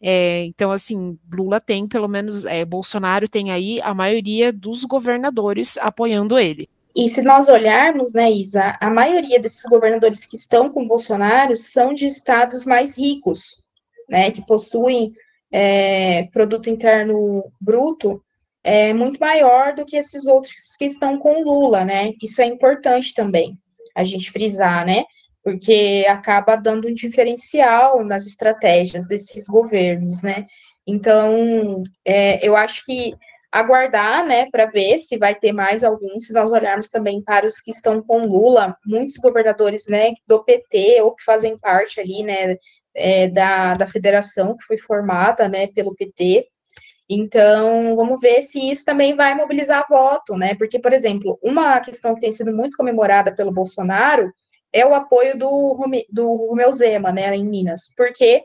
É, então, assim, Lula tem, pelo menos, é, Bolsonaro tem aí a maioria dos governadores apoiando ele. E se nós olharmos, né, Isa, a maioria desses governadores que estão com Bolsonaro são de estados mais ricos, né, que possuem é, produto interno bruto é muito maior do que esses outros que estão com Lula, né? Isso é importante também a gente frisar, né? Porque acaba dando um diferencial nas estratégias desses governos, né? Então, é, eu acho que aguardar, né, para ver se vai ter mais alguns, se nós olharmos também para os que estão com Lula, muitos governadores, né, do PT ou que fazem parte ali, né, é, da, da federação que foi formada, né, pelo PT. Então, vamos ver se isso também vai mobilizar voto, né? Porque, por exemplo, uma questão que tem sido muito comemorada pelo Bolsonaro é o apoio do, do Romeu Zema, né, em Minas, porque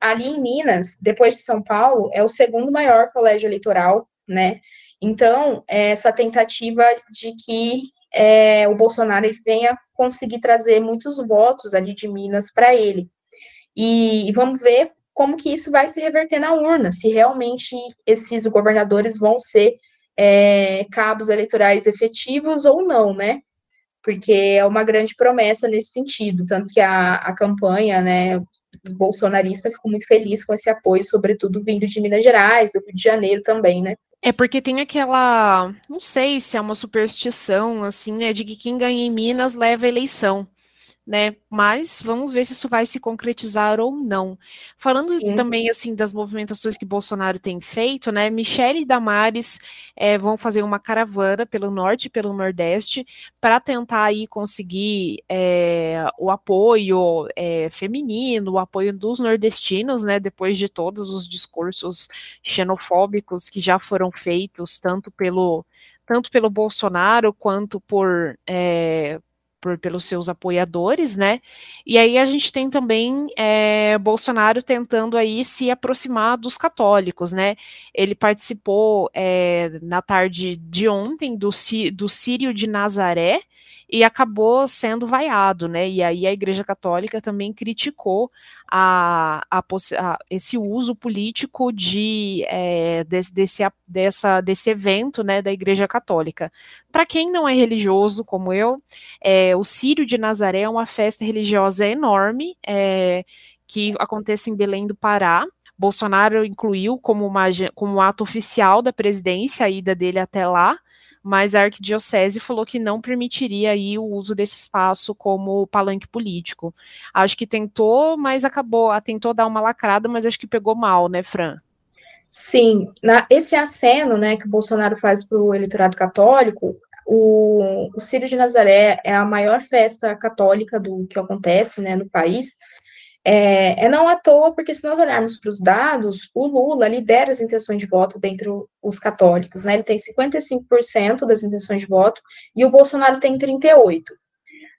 ali em Minas, depois de São Paulo, é o segundo maior colégio eleitoral, né? Então, essa tentativa de que é, o Bolsonaro venha conseguir trazer muitos votos ali de Minas para ele. E, vamos ver como que isso vai se reverter na urna, se realmente esses governadores vão ser é, cabos eleitorais efetivos ou não, né? Porque é uma grande promessa nesse sentido, tanto que a, a campanha, né, os bolsonaristas ficou muito feliz com esse apoio, sobretudo vindo de Minas Gerais, do Rio de Janeiro também, né? É porque tem aquela, não sei se é uma superstição, assim, né, de que quem ganha em Minas leva a eleição né? Mas vamos ver se isso vai se concretizar ou não. Falando Sim. também assim das movimentações que Bolsonaro tem feito, né? Michele e Damares é, vão fazer uma caravana pelo norte e pelo nordeste para tentar aí conseguir é, o apoio é, feminino, o apoio dos nordestinos, né? Depois de todos os discursos xenofóbicos que já foram feitos tanto pelo tanto pelo Bolsonaro quanto por é, por, pelos seus apoiadores, né? E aí a gente tem também é, Bolsonaro tentando aí se aproximar dos católicos, né? Ele participou é, na tarde de ontem do, do Sírio de Nazaré, e acabou sendo vaiado, né? E aí a Igreja Católica também criticou a, a, a esse uso político de é, desse, desse, dessa, desse evento, né, da Igreja Católica. Para quem não é religioso, como eu, é, o Sírio de Nazaré é uma festa religiosa enorme é, que acontece em Belém do Pará. Bolsonaro incluiu como, uma, como ato oficial da presidência a ida dele até lá, mas a arquidiocese falou que não permitiria aí o uso desse espaço como palanque político. Acho que tentou, mas acabou, tentou dar uma lacrada, mas acho que pegou mal, né, Fran? Sim, na, esse aceno, né, que o Bolsonaro faz para o eleitorado católico, O, o Círio de Nazaré é a maior festa católica do que acontece né, no país. É, é não à toa, porque se nós olharmos para os dados, o Lula lidera as intenções de voto dentre os católicos, né? Ele tem 55% das intenções de voto e o Bolsonaro tem 38%.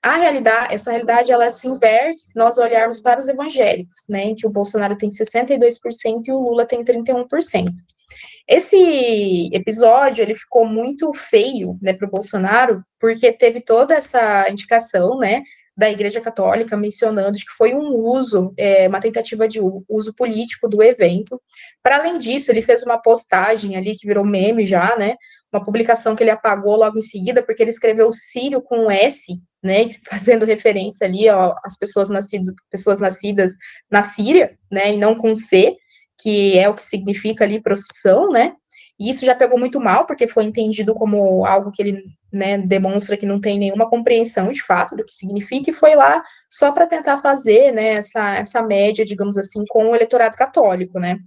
A realidade, essa realidade, ela se inverte se nós olharmos para os evangélicos, né? Em que o Bolsonaro tem 62% e o Lula tem 31%. Esse episódio ele ficou muito feio, né, para o Bolsonaro, porque teve toda essa indicação, né, da Igreja Católica mencionando que foi um uso, é, uma tentativa de uso político do evento. Para além disso, ele fez uma postagem ali que virou meme já, né? Uma publicação que ele apagou logo em seguida, porque ele escreveu Sírio com um S, né? Fazendo referência ali às pessoas nascidas, pessoas nascidas na Síria, né? E não com C, que é o que significa ali procissão, né? E isso já pegou muito mal, porque foi entendido como algo que ele né, demonstra que não tem nenhuma compreensão de fato do que significa, e foi lá só para tentar fazer né, essa, essa média, digamos assim, com o eleitorado católico, né.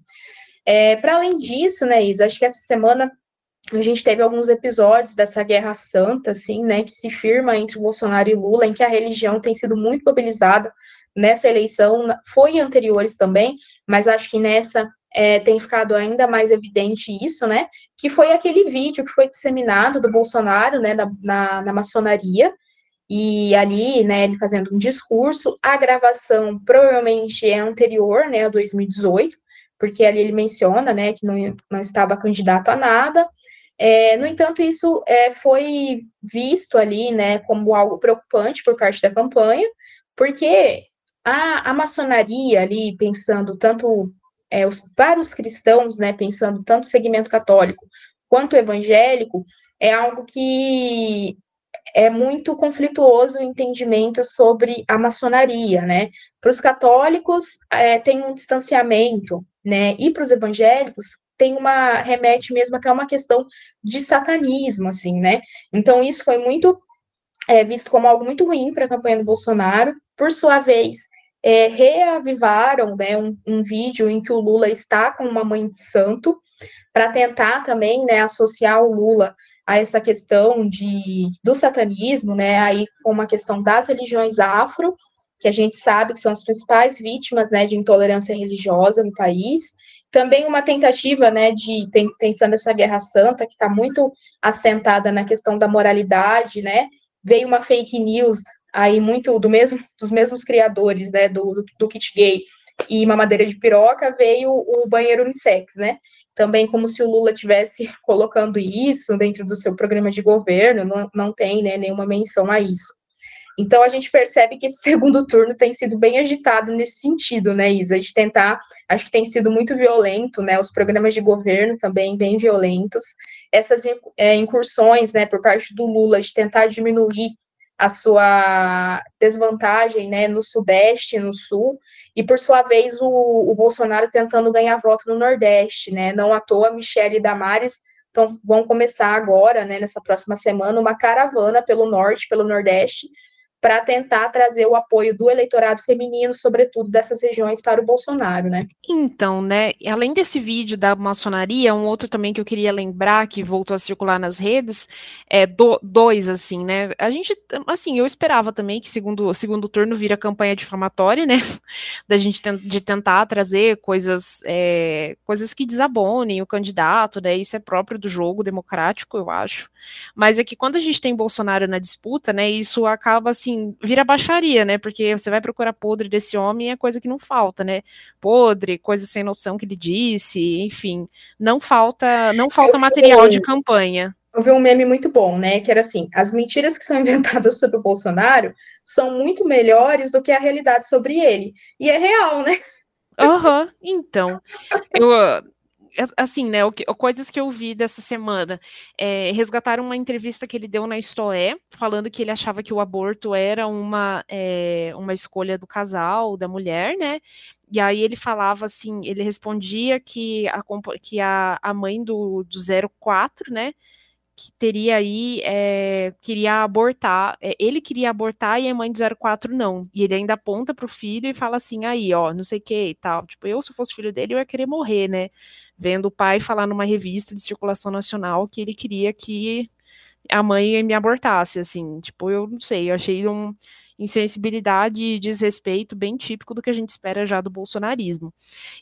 É, para além disso, né, Isa, acho que essa semana a gente teve alguns episódios dessa guerra santa, assim, né, que se firma entre Bolsonaro e Lula, em que a religião tem sido muito mobilizada nessa eleição, foi em anteriores também, mas acho que nessa é, tem ficado ainda mais evidente isso, né? Que foi aquele vídeo que foi disseminado do Bolsonaro, né, na, na, na maçonaria, e ali, né, ele fazendo um discurso, a gravação provavelmente é anterior, né, a 2018, porque ali ele menciona, né, que não, não estava candidato a nada, é, no entanto, isso é, foi visto ali, né, como algo preocupante por parte da campanha, porque a, a maçonaria ali, pensando tanto é, os, para os cristãos, né, pensando tanto o segmento católico quanto evangélico, é algo que é muito conflituoso o entendimento sobre a maçonaria, né? Para os católicos é, tem um distanciamento, né? E para os evangélicos tem uma remete mesmo até uma questão de satanismo, assim, né? Então isso foi muito é, visto como algo muito ruim para a campanha do Bolsonaro. Por sua vez, é, reavivaram né, um, um, vídeo em que o Lula está com uma mãe de santo, para tentar também né, associar o Lula a essa questão de, do satanismo, né, aí com uma questão das religiões afro, que a gente sabe que são as principais vítimas né, de intolerância religiosa no país. Também uma tentativa né, de, pensando essa guerra santa, que está muito assentada na questão da moralidade, né, veio uma fake news aí muito do mesmo, dos mesmos criadores, né, do, do, do kit gay e mamadeira de piroca, veio o banheiro unissex, né, também como se o Lula tivesse colocando isso dentro do seu programa de governo, não, não tem, né, nenhuma menção a isso. Então, a gente percebe que esse segundo turno tem sido bem agitado nesse sentido, né, Isa, de tentar, acho que tem sido muito violento, né, os programas de governo também bem violentos, essas é, incursões, né, por parte do Lula de tentar diminuir a sua desvantagem né, no Sudeste, no Sul, e por sua vez o, o Bolsonaro tentando ganhar voto no Nordeste, né? Não à toa Michele e Damares então, vão começar agora, né, nessa próxima semana, uma caravana pelo Norte, pelo Nordeste, para tentar trazer o apoio do eleitorado feminino, sobretudo dessas regiões, para o Bolsonaro, né? Então, né, além desse vídeo da maçonaria, um outro também que eu queria lembrar, que voltou a circular nas redes, é do, dois, assim, né, a gente, assim, eu esperava também que segundo, segundo turno vira campanha difamatória, né, da gente de tentar trazer coisas, é, coisas que desabonem o candidato, né, isso é próprio do jogo democrático, eu acho, mas é que quando a gente tem Bolsonaro na disputa, né, isso acaba, assim, assim, vira baixaria, né? Porque você vai procurar podre desse homem é coisa que não falta, né? Podre, coisa sem noção que ele disse, enfim, não falta, não falta material de campanha. Eu vi um meme muito bom, né? Que era assim: as mentiras que são inventadas sobre o Bolsonaro são muito melhores do que a realidade sobre ele. E é real, né? Aham, uhum, então. Eu, assim, né, o que, coisas que eu vi dessa semana, é, resgataram uma entrevista que ele deu na Istoé, falando que ele achava que o aborto era uma, é, uma escolha do casal, da mulher, né, e aí ele falava assim, ele respondia que a, que a, a mãe do, do 04, né, que teria aí, é, queria abortar, é, ele queria abortar e a mãe de 04 não, e ele ainda aponta pro filho e fala assim, aí, ó, não sei o que e tal, tipo, eu se fosse filho dele eu ia querer morrer, né, vendo o pai falar numa revista de circulação nacional que ele queria que a mãe me abortasse, assim, tipo, eu não sei, eu achei um insensibilidade e desrespeito bem típico do que a gente espera já do bolsonarismo.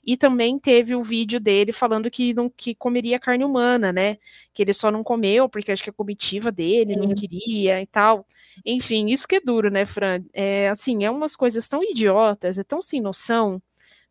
E também teve o vídeo dele falando que não que comeria carne humana, né? Que ele só não comeu porque acho que a comitiva dele não queria e tal. Enfim, isso que é duro, né, Fran? É assim, é umas coisas tão idiotas, é tão sem noção,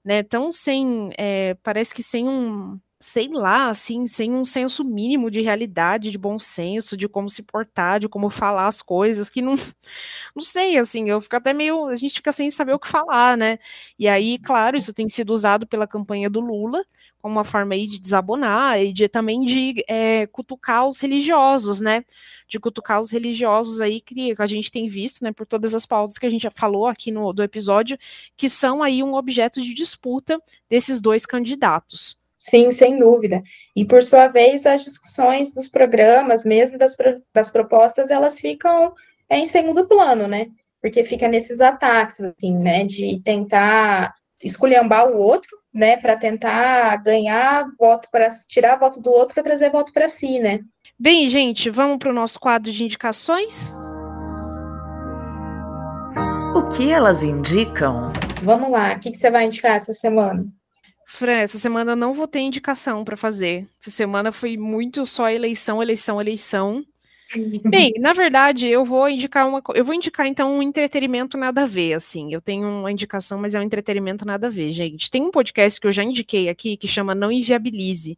né? Tão sem, é, parece que sem um sei lá, assim, sem um senso mínimo de realidade, de bom senso, de como se portar, de como falar as coisas, que não, não sei, assim, eu fico até meio, a gente fica sem saber o que falar, né? E aí, claro, isso tem sido usado pela campanha do Lula como uma forma aí de desabonar e de também de é, cutucar os religiosos, né? De cutucar os religiosos aí que a gente tem visto, né, por todas as pautas que a gente já falou aqui no do episódio, que são aí um objeto de disputa desses dois candidatos. Sim, sem dúvida. E, por sua vez, as discussões dos programas, mesmo das, das propostas, elas ficam em segundo plano, né? Porque fica nesses ataques, assim, né? De tentar esculhambar o outro, né? Para tentar ganhar voto, para tirar voto do outro, para trazer voto para si, né? Bem, gente, vamos para o nosso quadro de indicações? O que elas indicam? Vamos lá, o que, que você vai indicar essa semana? Fran, essa semana não vou ter indicação para fazer. Essa semana foi muito só eleição, eleição, eleição. Bem, na verdade, eu vou indicar uma, eu vou indicar então um entretenimento nada a ver, assim. Eu tenho uma indicação, mas é um entretenimento nada a ver, gente. Tem um podcast que eu já indiquei aqui que chama Não Inviabilize,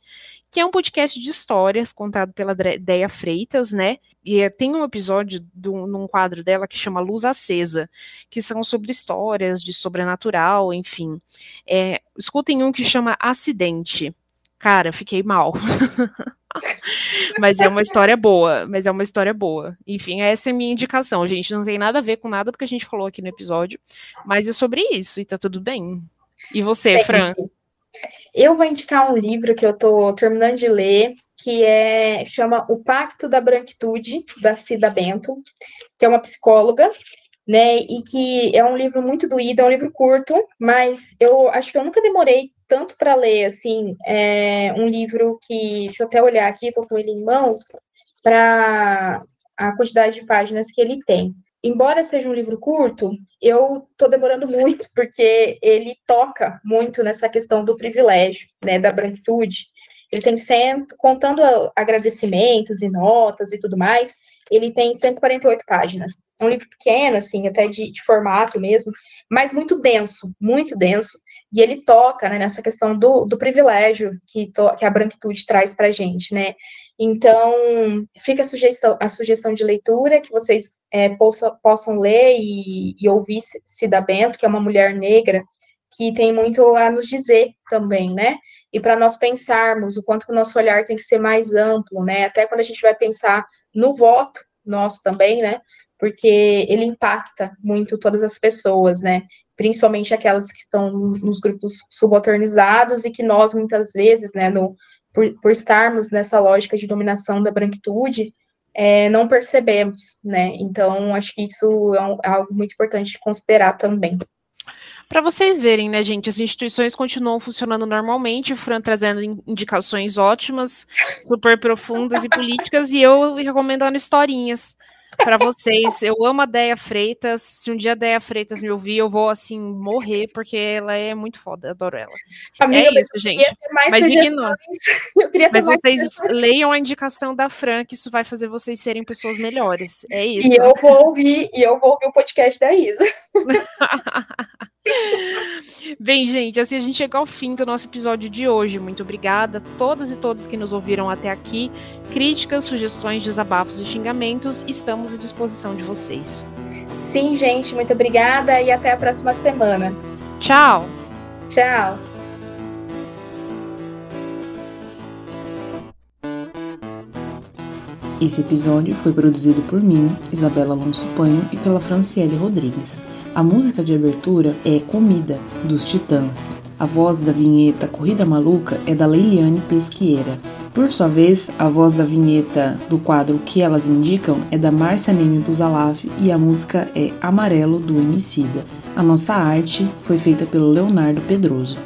que é um podcast de histórias contado pela Deia Freitas, né? E é, tem um episódio do, num quadro dela que chama Luz Acesa, que são sobre histórias de sobrenatural, enfim. É, escutem um que chama Acidente. Cara, fiquei mal. mas é uma história boa, mas é uma história boa. Enfim, essa é a minha indicação, gente. Não tem nada a ver com nada do que a gente falou aqui no episódio, mas é sobre isso e tá tudo bem. E você, Fran? Eu vou indicar um livro que eu tô terminando de ler, que é chama O Pacto da Branquitude, da Cida Bento, que é uma psicóloga, né? E que é um livro muito doído, é um livro curto, mas eu acho que eu nunca demorei tanto para ler, assim, é um livro que, deixa eu até olhar aqui, estou com ele em mãos, para a quantidade de páginas que ele tem. Embora seja um livro curto, eu estou demorando muito, porque ele toca muito nessa questão do privilégio, né, da branquitude. Ele tem cento, contando agradecimentos e notas e tudo mais, ele tem 148 páginas. É um livro pequeno, assim, até de, de formato mesmo, mas muito denso, muito denso. E ele toca né, nessa questão do, do privilégio que, to, que a branquitude traz para a gente, né? Então, fica a sugestão, a sugestão de leitura que vocês é, possa, possam ler e, e ouvir Cida Bento, que é uma mulher negra, que tem muito a nos dizer também, né? E para nós pensarmos o quanto o nosso olhar tem que ser mais amplo, né? Até quando a gente vai pensar no voto nosso também, né? Porque ele impacta muito todas as pessoas, né? Principalmente aquelas que estão nos grupos subalternizados e que nós, muitas vezes, né, no, por, por estarmos nessa lógica de dominação da branquitude, é, não percebemos, né? Então, acho que isso é, um, é algo muito importante de considerar também. Para vocês verem, né, gente, as instituições continuam funcionando normalmente, o Fran trazendo indicações ótimas, super profundas e políticas, e eu recomendando historinhas para vocês. Eu amo a Deia Freitas. Se um dia a Deia Freitas me ouvir, eu vou assim morrer, porque ela é muito foda, adoro ela. Amiga, é isso, gente. Mas ignora. Mas vocês leiam a indicação da Fran, que isso vai fazer vocês serem pessoas melhores. É isso. E eu vou ouvir, e eu vou ouvir o podcast da Isa. Bem, gente, assim a gente chega ao fim do nosso episódio de hoje. Muito obrigada a todas e todos que nos ouviram até aqui. Críticas, sugestões, desabafos e xingamentos, estamos à disposição de vocês. Sim, gente, muito obrigada e até a próxima semana. Tchau. Tchau. Esse episódio foi produzido por mim, Isabela Alonso Panho, e pela Franciele Rodrigues. A música de abertura é Comida, dos Titãs. A voz da vinheta Corrida Maluca é da Leiliane Pesqueira. Por sua vez, a voz da vinheta do quadro Que Elas Indicam é da Márcia Neme Buzalav e a música é Amarelo do Emicida. A nossa arte foi feita pelo Leonardo Pedroso.